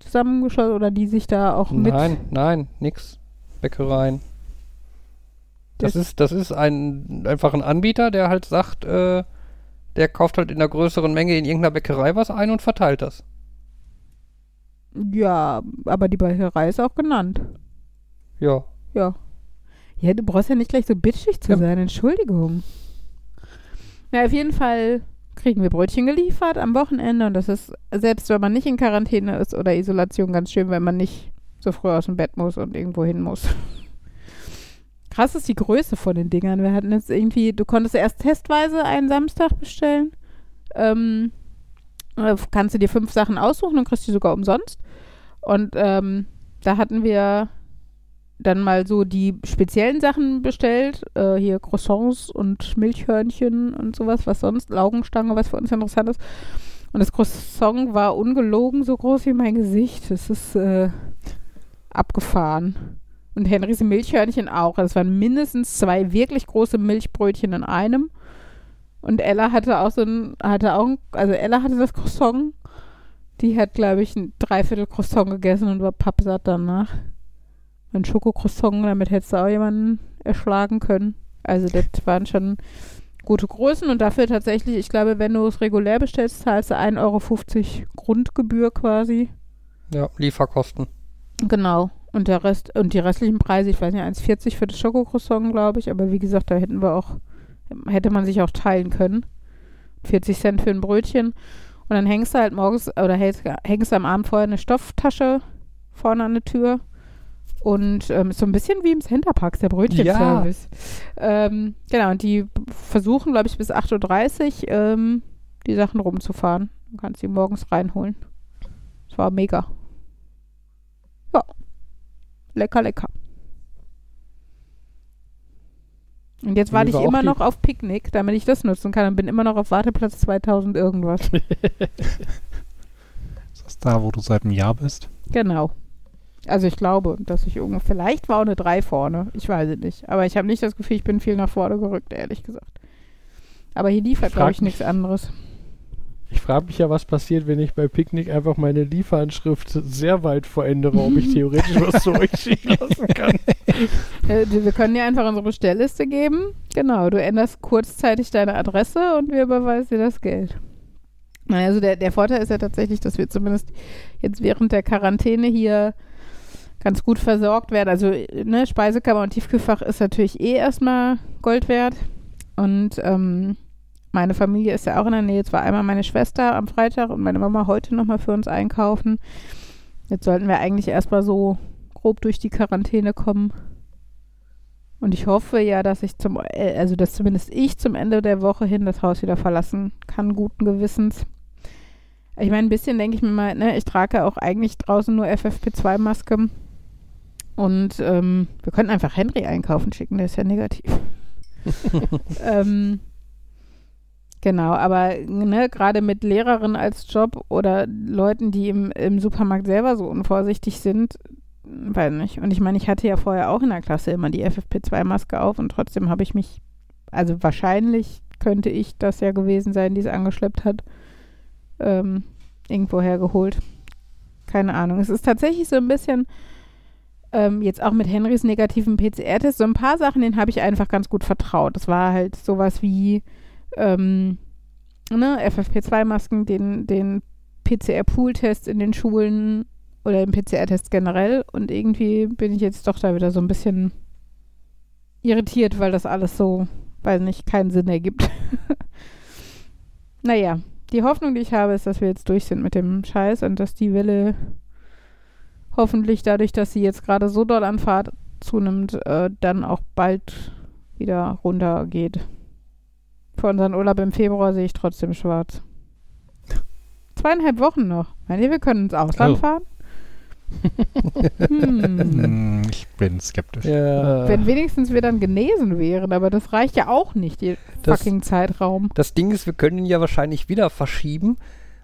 S3: zusammengeschlossen oder die sich da auch mit.
S1: Nein, nein, nix. Bäckereien. Das,
S3: Das-
S1: ist, das ist ein, einfach ein Anbieter, der halt sagt, äh, der kauft halt in einer größeren Menge in irgendeiner Bäckerei was ein und verteilt das.
S3: Ja, aber die Bäckerei ist auch genannt.
S1: Ja.
S3: Ja. Ja, du brauchst ja nicht gleich so bitchig zu
S1: Ja.
S3: sein, Entschuldigung. Ja, auf jeden Fall kriegen wir Brötchen geliefert am Wochenende und das ist, selbst wenn man nicht in Quarantäne ist oder Isolation, ganz schön, wenn man nicht so früh aus dem Bett muss und irgendwo hin muss. Krass ist die Größe von den Dingern. Wir hatten jetzt irgendwie, du konntest erst testweise einen Samstag bestellen. Ähm, äh, kannst du dir fünf Sachen aussuchen und kriegst die sogar umsonst. Und ähm, da hatten wir dann mal so die speziellen Sachen bestellt. Äh, hier Croissants und Milchhörnchen und sowas, was sonst, Laugenstange, was für uns interessant ist. Und das Croissant war ungelogen so groß wie mein Gesicht. Das ist äh, abgefahren. Und Henrys Milchhörnchen auch. Es waren mindestens zwei wirklich große Milchbrötchen in einem. Und Ella hatte auch so ein, hatte auch, ein- also Ella hatte das Croissant. Die hat, glaube ich, ein Dreiviertel Croissant gegessen und war pappsatt danach. Ein Schokocroissant, damit hättest du auch jemanden erschlagen können. Also das waren schon gute Größen und dafür tatsächlich, ich glaube, wenn du es regulär bestellst, zahlst du 1,50 Euro Grundgebühr quasi.
S1: Ja, Lieferkosten.
S3: Genau. Und der Rest, und die restlichen Preise, ich weiß nicht, 1,40 für das Schokocroissant, glaube ich, aber wie gesagt, da hätten wir auch, hätte man sich auch teilen können. 40 Cent für ein Brötchen. Und dann hängst du halt morgens oder hängst, hängst du am Abend vorher eine Stofftasche vorne an der Tür. Und ähm, so ein bisschen wie im Centerpark, der Brötchenservice. Ähm, genau, und die versuchen, glaube ich, bis 8.30 Uhr ähm, die Sachen rumzufahren. Du kannst sie morgens reinholen. Das war mega. Lecker, lecker. Und jetzt warte ich immer noch auf Picknick, damit ich das nutzen kann und bin immer noch auf Warteplatz 2000 irgendwas.
S2: Ist das da, wo du seit einem Jahr bist?
S3: Genau. Also ich glaube, dass ich irgendwo, vielleicht war auch eine 3 vorne, ich weiß es nicht. Aber ich habe nicht das Gefühl, ich bin viel nach vorne gerückt, ehrlich gesagt. Aber hier liefert,
S4: Ich
S3: glaube ich, nichts anderes.
S4: Ich frage mich ja, was passiert, wenn ich bei Picknick einfach meine Lieferanschrift sehr weit verändere, ob ich theoretisch was zu euch schicken lassen kann.
S3: Äh, wir können dir einfach unsere Bestellliste geben. Genau, du änderst kurzzeitig deine Adresse und wir überweisen dir das Geld. Also der, der Vorteil ist ja tatsächlich, dass wir zumindest jetzt während der Quarantäne hier ganz gut versorgt werden. Also ne, Speisekammer und Tiefkühlfach ist natürlich eh erstmal Gold wert. Und ähm, meine Familie ist ja auch in der Nähe. Jetzt war einmal meine Schwester am Freitag und meine Mama heute nochmal für uns einkaufen. Jetzt sollten wir eigentlich erstmal so grob durch die Quarantäne kommen. Und ich hoffe ja, dass ich zum, äh, also dass zumindest ich zum Ende der Woche hin das Haus wieder verlassen kann, guten Gewissens. Ich meine, ein bisschen denke ich mir mal, ne, ich trage auch eigentlich draußen nur FFP2-Maske. Und ähm, wir könnten einfach Henry einkaufen schicken, der ist ja negativ. ähm, genau, aber ne, gerade mit Lehrerinnen als Job oder Leuten, die im, im Supermarkt selber so unvorsichtig sind, weiß nicht. Und ich meine, ich hatte ja vorher auch in der Klasse immer die FFP2-Maske auf und trotzdem habe ich mich, also wahrscheinlich könnte ich das ja gewesen sein, die es angeschleppt hat, ähm, irgendwo hergeholt. Keine Ahnung. Es ist tatsächlich so ein bisschen, ähm, jetzt auch mit Henrys negativen PCR-Test, so ein paar Sachen, denen habe ich einfach ganz gut vertraut. Das war halt sowas wie ähm, ne, FFP2-Masken, den, den PCR-Pool-Test in den Schulen oder den PCR-Test generell. Und irgendwie bin ich jetzt doch da wieder so ein bisschen irritiert, weil das alles so, weiß nicht, keinen Sinn ergibt. naja, die Hoffnung, die ich habe, ist, dass wir jetzt durch sind mit dem Scheiß und dass die Welle hoffentlich dadurch, dass sie jetzt gerade so doll an Fahrt zunimmt, äh, dann auch bald wieder runtergeht. Für unseren Urlaub im Februar sehe ich trotzdem schwarz. Zweieinhalb Wochen noch. Meint ihr, wir können ins Ausland
S2: Oh.
S3: fahren? hm.
S2: Hm, ich bin skeptisch.
S4: Ja.
S3: Wenn wenigstens wir dann genesen wären, aber das reicht ja auch nicht, ihr
S1: Das-
S3: fucking Zeitraum.
S1: Das Ding ist, wir können ihn ja wahrscheinlich wieder verschieben,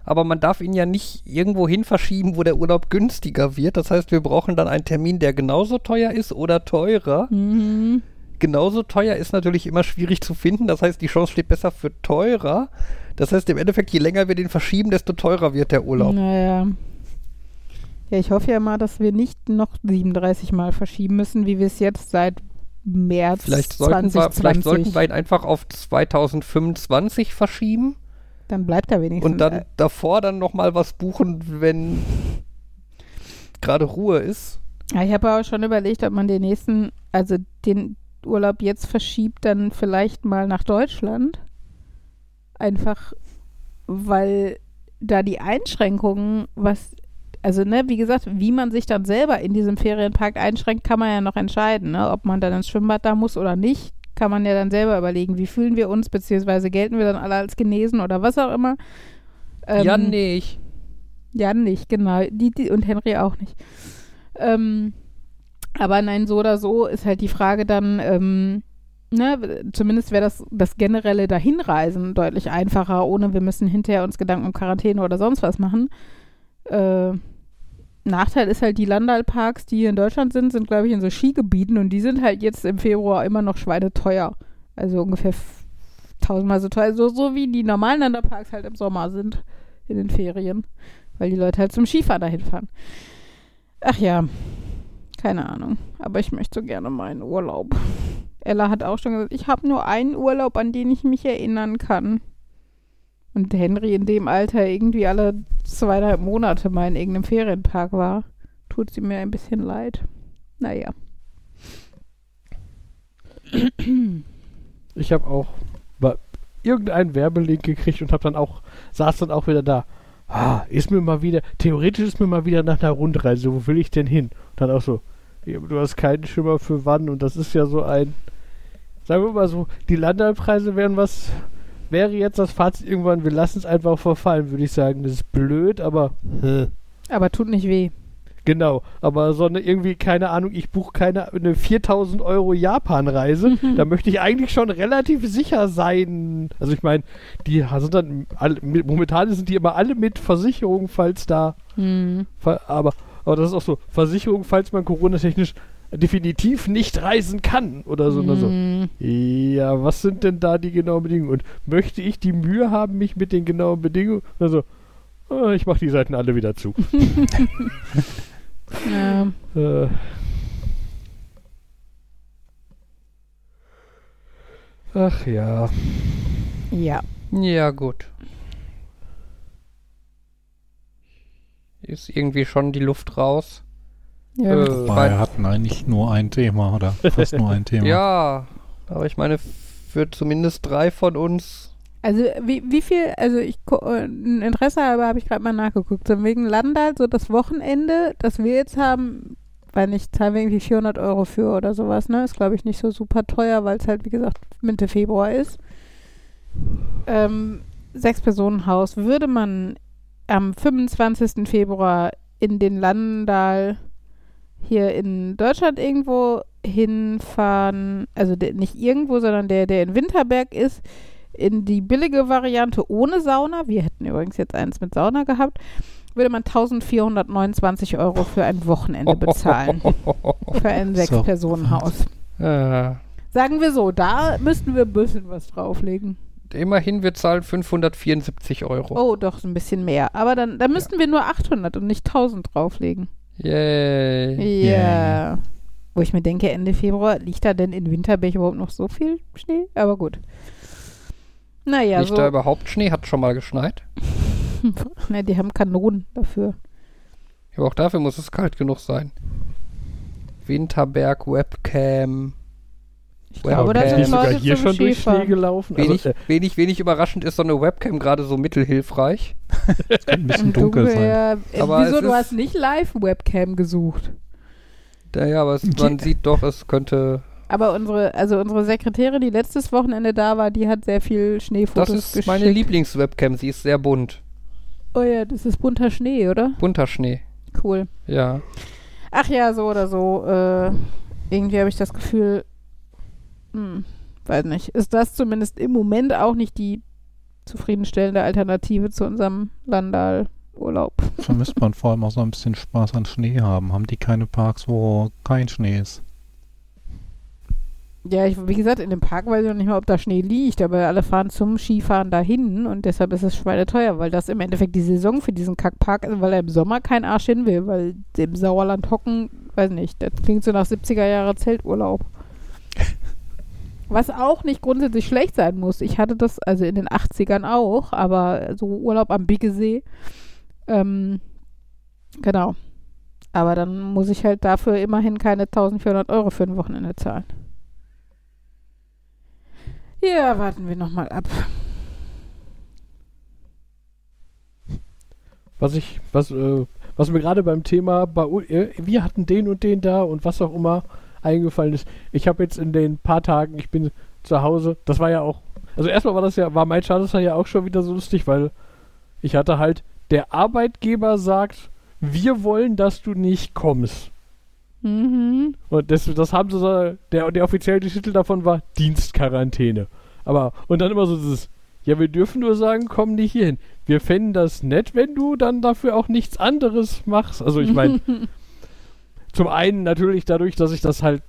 S1: aber man darf ihn ja nicht irgendwo hin verschieben, wo der Urlaub günstiger wird. Das heißt, wir brauchen dann einen Termin, der genauso teuer ist oder teurer.
S3: Mhm.
S1: Genauso teuer ist natürlich immer schwierig zu finden. Das heißt, die Chance steht besser für teurer. Das heißt, im Endeffekt, je länger wir den verschieben, desto teurer wird der Urlaub.
S3: Naja. Ja, ich hoffe ja mal, dass wir nicht noch 37 Mal verschieben müssen, wie wir es jetzt seit März
S1: Vielleicht sollten, wir,
S3: 2020.
S1: vielleicht sollten wir ihn einfach auf 2025 verschieben
S3: dann bleibt er wenigstens.
S1: und dann
S3: äh,
S1: davor dann nochmal was buchen, wenn gerade Ruhe ist.
S3: Ja, ich habe auch schon überlegt, ob man den nächsten, also den Urlaub jetzt verschiebt, dann vielleicht mal nach Deutschland. Einfach, weil da die Einschränkungen, was, also ne, wie gesagt, wie man sich dann selber in diesem Ferienpark einschränkt, kann man ja noch entscheiden, ne? Ob man dann ins Schwimmbad da muss oder nicht, kann man ja dann selber überlegen, wie fühlen wir uns, beziehungsweise gelten wir dann alle als genesen oder was auch immer. Ähm,
S1: ja, nicht.
S3: ja, nicht, genau. Die, die, und Henry auch nicht. Ähm, aber nein, so oder so ist halt die Frage dann, ähm, ne, zumindest wäre das, das generelle Dahinreisen deutlich einfacher, ohne wir müssen hinterher uns Gedanken um Quarantäne oder sonst was machen. Äh, Nachteil ist halt, die Landalparks, die hier in Deutschland sind, sind, glaube ich, in so Skigebieten und die sind halt jetzt im Februar immer noch schweineteuer. Also ungefähr tausendmal so teuer, so, so wie die normalen Landalparks halt im Sommer sind, in den Ferien weil die Leute halt zum Skifahren dahin fahren. Ach ja, keine Ahnung. Aber ich möchte so gerne meinen Urlaub. Ella hat auch schon gesagt, ich habe nur einen Urlaub, an den ich mich erinnern kann. Und Henry in dem Alter irgendwie alle zweieinhalb Monate mal in irgendeinem Ferienpark war, tut sie mir ein bisschen leid. Naja.
S4: Ich habe auch irgendeinen Werbelink gekriegt und habe dann auch, saß dann auch wieder da. ah, ist mir mal wieder, theoretisch ist mir mal wieder nach einer Rundreise, wo will ich denn hin? Und dann auch so, du hast keinen Schimmer für wann und das ist ja so ein, sagen wir mal so, die Landalpreise wären was, wäre jetzt das Fazit irgendwann, wir lassen es einfach verfallen, würde ich sagen. Das ist blöd, aber hä.
S3: Aber tut nicht weh.
S4: Genau, aber so eine irgendwie, keine Ahnung, ich buche keine eine 4000 Euro Japan-Reise, da möchte ich eigentlich schon relativ sicher sein. Also ich meine, die sind dann, alle, momentan sind die immer alle mit Versicherung, falls da,
S3: Hm.
S4: fa- aber, aber das ist auch so, Versicherung, falls man Corona-technisch definitiv nicht reisen kann oder so. Oder so.
S3: Hm.
S4: Ja, was sind denn da die genauen Bedingungen? Und möchte ich die Mühe haben, mich mit den genauen Bedingungen, also, äh, ich mache die Seiten alle wieder zu.
S3: Ja.
S4: Äh. Ach ja.
S3: ja.
S1: Ja, gut. Ist irgendwie schon die Luft raus.
S3: ja.
S1: Äh,
S2: wir hatten eigentlich nur ein Thema oder fast nur ein Thema.
S1: Ja, aber ich meine, für zumindest drei von uns.
S3: Also wie, wie viel, also ich äh, ein Interesse halber habe ich gerade mal nachgeguckt. So wegen Landal, so das Wochenende, das wir jetzt haben, weil nicht, zahlen wir irgendwie 400 Euro für oder sowas, ne? Ist glaube ich nicht so super teuer, weil es halt wie gesagt Mitte Februar ist. Ähm, Sechs-Personen-Haus. Würde man am 25. Februar in den Landal hier in Deutschland irgendwo hinfahren, also der, nicht irgendwo, sondern der, der in Winterberg ist, in die billige Variante ohne Sauna, wir hätten übrigens jetzt eins mit Sauna gehabt, würde man 1429 Euro für ein Wochenende bezahlen. für ein
S2: So.
S3: Sechs-Personen-Haus.
S1: Äh,
S3: Sagen wir so, da müssten wir ein bisschen was drauflegen.
S1: Immerhin, wir zahlen 574 Euro.
S3: Oh, doch, so ein bisschen mehr. Aber dann, dann müssten wir nur 800 und nicht 1000 drauflegen.
S1: Yay.
S3: Ja. Wo ich mir denke, Ende Februar, liegt da denn in Winterberg überhaupt noch so viel Schnee? Aber gut. Naja,
S1: Liegt
S3: so.
S1: da überhaupt Schnee? Hat schon mal geschneit?
S3: ne, die haben Kanonen dafür.
S1: Aber auch dafür muss es kalt genug sein. Winterberg, Webcam.
S3: Ich glaube, da sind
S4: Ist sogar
S3: Leute
S4: hier
S3: zum
S4: schon durch Schnee gelaufen.
S1: Wenig,
S4: Also, äh,
S1: wenig, wenig überraschend ist so eine Webcam gerade so mittelhilfreich.
S2: Könnte ein bisschen
S3: Und
S2: dunkel
S3: du,
S2: sein.
S3: äh, äh,
S1: Aber
S3: wieso,
S1: es
S3: du hast nicht Live-Webcam gesucht?
S1: Naja, aber es, man sieht doch, es könnte.
S3: Aber unsere, also unsere Sekretärin, die letztes Wochenende da war, die hat sehr viel
S1: Das
S3: Schneefotos
S1: ist
S3: geschickt.
S1: meine Lieblingswebcam. Sie ist sehr bunt.
S3: Oh ja, das ist bunter Schnee, oder?
S1: Bunter Schnee.
S3: Cool.
S1: Ja.
S3: Ach ja, so oder so. Äh, irgendwie habe ich das Gefühl, hm, weiß nicht, ist das zumindest im Moment auch nicht die zufriedenstellende Alternative zu unserem Landal-Urlaub.
S2: Vermisst man vor allem auch so ein bisschen Spaß an Schnee haben. Haben die keine Parks, wo kein Schnee ist?
S3: Ja, ich, wie gesagt, in dem Park weiß ich noch nicht mal, ob da Schnee liegt, aber alle fahren zum Skifahren dahin und deshalb ist es schweineteuer, weil das im Endeffekt die Saison für diesen Kackpark ist, weil er im Sommer kein Arsch hin will, weil im Sauerland hocken, weiß nicht, das klingt so nach 70er Jahre Zelturlaub. Was auch nicht grundsätzlich schlecht sein muss. Ich hatte das also in den 80ern auch, aber so Urlaub am Biggesee. Ähm, genau. Aber dann muss ich halt dafür immerhin keine 1400 Euro für ein Wochenende zahlen. Ja, warten wir nochmal ab.
S4: was ich, was, äh, was mir gerade beim Thema, bei, äh, wir hatten den und den da und was auch immer eingefallen ist. Ich habe jetzt in den paar Tagen, ich bin zu Hause, das war ja auch, also erstmal war das ja, war mein Charter ja auch schon wieder so lustig, weil ich hatte halt, der Arbeitgeber sagt, wir wollen, dass du nicht kommst.
S3: Mhm.
S4: Und das, das haben sie so, der, der offizielle Titel davon war Dienstquarantäne. Aber, und dann immer so dieses, ja, wir dürfen nur sagen, komm nicht hierhin. Wir fänden das nett, wenn du dann dafür auch nichts anderes machst. Also ich meine, zum einen natürlich dadurch, dass ich das halt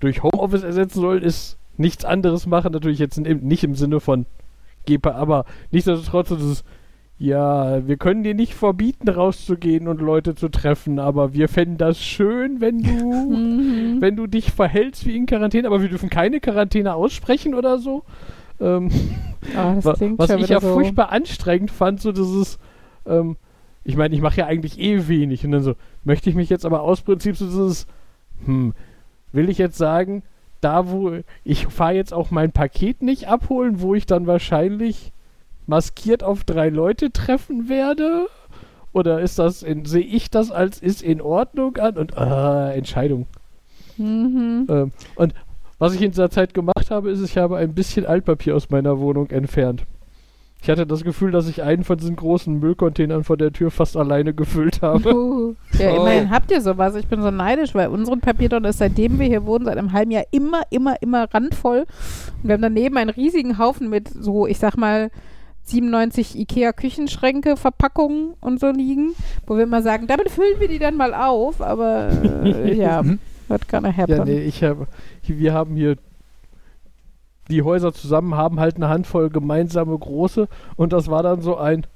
S4: durch Homeoffice ersetzen soll, ist nichts anderes machen. Natürlich jetzt nicht im Sinne von GP, aber nichtsdestotrotz ist es, ja, wir können dir nicht verbieten, rauszugehen und Leute zu treffen, aber wir fänden das schön, wenn du
S3: Mhm.
S4: wenn du dich verhältst wie in Quarantäne, aber wir dürfen keine Quarantäne aussprechen oder so. Ähm,
S3: klingt
S4: was ich ja
S3: so.
S4: furchtbar anstrengend fand, so dieses, ähm, ich meine, ich mache ja eigentlich eh wenig und dann so, möchte ich mich jetzt aber aus Prinzip so dieses, hm, will ich jetzt sagen, da wo, ich fahre jetzt auch mein Paket nicht abholen, wo ich dann wahrscheinlich maskiert auf drei Leute treffen werde? Oder ist das, sehe ich das als ist in Ordnung an? Und äh, Entscheidung.
S3: Mhm.
S4: Ähm, und was ich in dieser Zeit gemacht habe, ist, ich habe ein bisschen Altpapier aus meiner Wohnung entfernt. Ich hatte das Gefühl, dass ich einen von diesen großen Müllcontainern vor der Tür fast alleine gefüllt habe.
S3: Uh, ja,
S1: Oh.
S3: immerhin habt ihr sowas. Ich bin so neidisch, weil unseren Papiertonne ist, seitdem wir hier wohnen, seit einem halben Jahr immer, immer, immer randvoll. Und wir haben daneben einen riesigen Haufen mit so, ich sag mal, 97 Ikea-Küchenschränke, Verpackungen und so liegen, wo wir immer sagen, damit füllen wir die dann mal auf, aber äh, ja, wird gonna happen.
S4: Ja, nee, ich habe, wir haben hier die Häuser zusammen haben halt eine Handvoll gemeinsame große und das war dann so ein,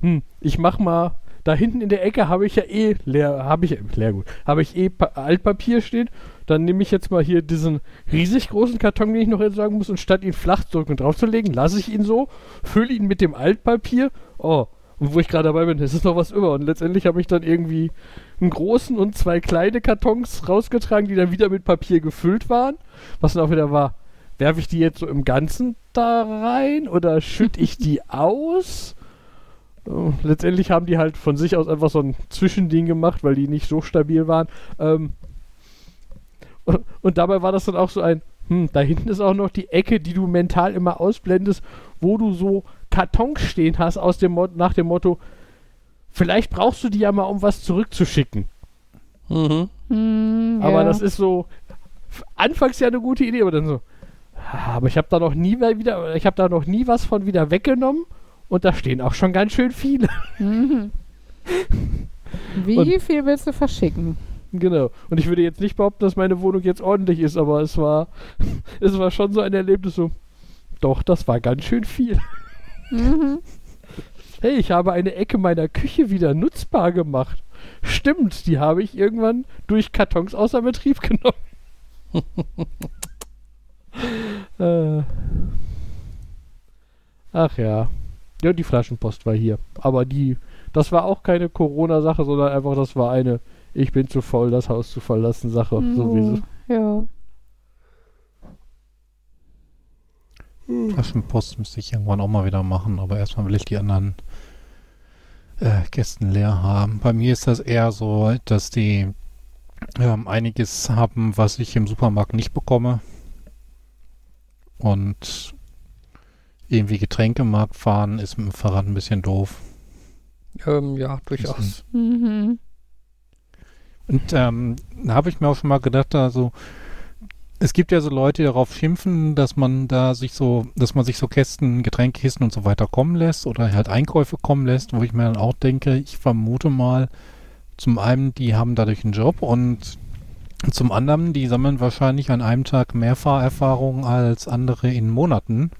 S4: hm, ich mach mal, da hinten in der Ecke habe ich ja eh leer, habe ich, Leergut, habe ich eh pa Altpapier stehen, dann nehme ich jetzt mal hier diesen riesig großen Karton, den ich noch entsorgen muss und statt ihn flach drücken und draufzulegen, lasse ich ihn so, fülle ihn mit dem Altpapier, oh, und wo ich gerade dabei bin, es ist noch was über und letztendlich habe ich dann irgendwie einen großen und zwei kleine Kartons rausgetragen, die dann wieder mit Papier gefüllt waren, was dann auch wieder war, werfe ich die jetzt so im Ganzen da rein oder schütte ich die aus? Oh, letztendlich haben die halt von sich aus einfach so ein Zwischending gemacht, weil die nicht so stabil waren. Ähm, und, und dabei war das dann auch so ein, hm, da hinten ist auch noch die Ecke, die du mental immer ausblendest, wo du so Kartons stehen hast aus dem Mo nach dem Motto, vielleicht brauchst du die ja mal, um was zurückzuschicken.
S1: Mhm.
S3: Hm,
S4: Aber
S3: ja.
S4: das ist so anfangs ja eine gute Idee, aber dann so. "Ah, Aber ich habe da noch nie wieder, ich habe da noch nie was von wieder weggenommen und da stehen auch schon ganz schön viele.
S3: Mhm. Wie
S4: Und-
S3: viel willst du verschicken?
S4: genau. Und ich würde jetzt nicht behaupten, dass meine Wohnung jetzt ordentlich ist, aber es war, es war schon so ein Erlebnis so. Doch, das war ganz schön viel.
S3: Mhm.
S4: Hey, ich habe eine Ecke meiner Küche wieder nutzbar gemacht. Stimmt, die habe ich irgendwann durch Kartons außer Betrieb genommen. Äh. Ach ja. Ja, die Flaschenpost war hier. Aber die, das war auch keine Corona-Sache, sondern einfach, das war eine, ich bin zu voll, das Haus zu verlassen Sache. Sowieso.
S3: Ja.
S2: Flaschenpost müsste ich irgendwann auch mal wieder machen, aber erstmal will ich die anderen äh, Kästen leer haben. Bei mir ist das eher so, dass die ähm, einiges haben, was ich im Supermarkt nicht bekomme. Und irgendwie Getränkemarkt fahren ist mit dem Fahrrad ein bisschen doof.
S1: Ähm, ja, durchaus.
S3: Mhm.
S2: Und ähm, da habe ich mir auch schon mal gedacht, also es gibt ja so Leute, die darauf schimpfen, dass man da sich so, dass man sich so Kästen, Getränkekisten und so weiter kommen lässt oder halt Einkäufe kommen lässt, wo ich mir dann auch denke, ich vermute mal, zum einen, die haben dadurch einen Job und zum anderen, die sammeln wahrscheinlich an einem Tag mehr Fahrerfahrung als andere in Monaten.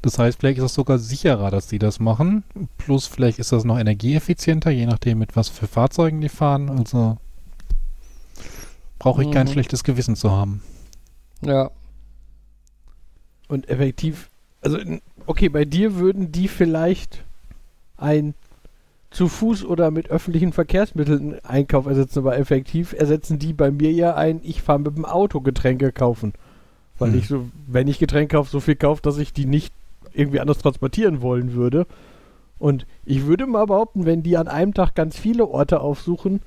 S2: Das heißt, vielleicht ist es sogar sicherer, dass die das machen. Plus vielleicht ist das noch energieeffizienter, je nachdem, mit was für Fahrzeugen die fahren. Also brauche ich kein
S1: Mhm.
S2: schlechtes Gewissen zu haben.
S1: Ja.
S4: Und effektiv, also okay, bei dir würden die vielleicht ein zu Fuß oder mit öffentlichen Verkehrsmitteln Einkauf ersetzen, aber effektiv ersetzen die bei mir ja ein, ich fahre mit dem Auto Getränke kaufen. Weil
S2: Hm.
S4: ich so, wenn ich Getränke kaufe, so viel kaufe, dass ich die nicht irgendwie anders transportieren wollen würde. Und ich würde mal behaupten, wenn die an einem Tag ganz viele Orte aufsuchen,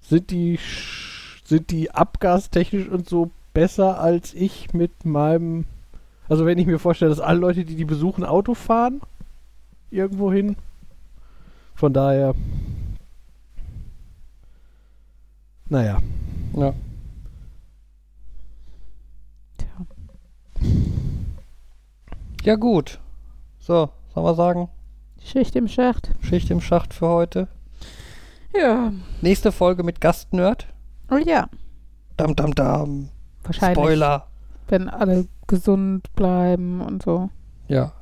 S4: sind die, sch- sind die abgastechnisch und so besser als ich mit meinem. Also, wenn ich mir vorstelle, dass alle Leute, die die besuchen, Auto fahren, irgendwo hin. Von daher. Naja.
S1: Ja.
S3: Tja.
S1: Ja, gut. So, sollen wir sagen,
S3: Schicht im Schacht.
S1: Schicht im Schacht für heute.
S3: Ja.
S1: Nächste Folge mit Gastnerd.
S3: Oh ja.
S1: Dam, dam, dam.
S3: Wahrscheinlich.
S1: Spoiler.
S3: Wenn alle gesund bleiben und so.
S1: Ja.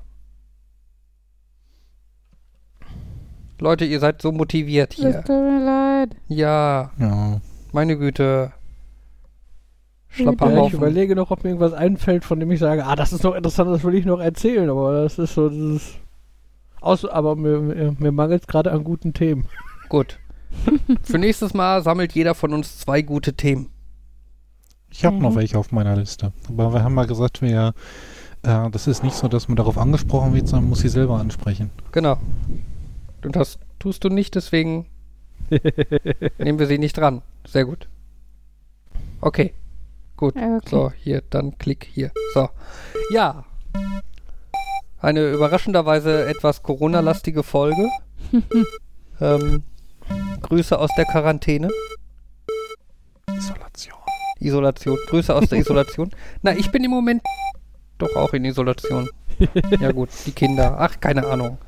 S1: Leute, ihr seid so motiviert
S3: Es
S1: hier.
S3: tut mir leid.
S1: Ja,
S2: Ja.
S1: meine Güte.
S4: Ja, ich
S1: Schlapperhaufen.
S4: überlege noch, ob mir irgendwas einfällt, von dem ich sage, ah, das ist noch interessant, das will ich noch erzählen, aber das ist so dieses. Aus, aber mir, mir, mir mangelt es gerade an guten Themen.
S1: Gut. Für nächstes Mal sammelt jeder von uns zwei gute Themen.
S2: Ich habe noch
S3: Mhm.
S2: welche auf meiner Liste. Aber wir haben mal gesagt, wir äh, das ist nicht so, dass man darauf angesprochen wird, sondern muss sie selber ansprechen.
S1: Genau. Und das tust du nicht, deswegen nehmen wir sie nicht dran. Sehr gut. Okay. Gut.
S3: Okay.
S1: So, hier, dann klick hier. So. Ja. Eine überraschenderweise etwas Corona-lastige Folge. ähm, Grüße aus der Quarantäne.
S2: Isolation.
S1: Isolation. Grüße aus der Isolation. Na, ich bin im Moment doch auch in Isolation. ja gut, die Kinder. Ach, keine Ahnung.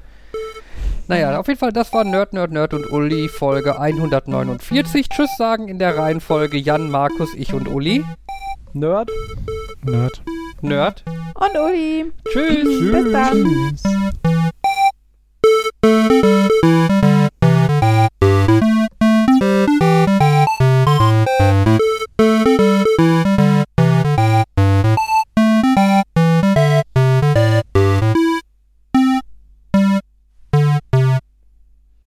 S1: Naja, auf jeden Fall, das war Nerd, Nerd, Nerd und Uli, Folge 149. Tschüss sagen in der Reihenfolge Jan, Markus, ich und Uli.
S4: Nerd.
S2: Nerd.
S1: Nerd.
S3: Und Uli. Tschüss.
S1: Tschüss.
S3: Bis dann.
S2: Tschüss.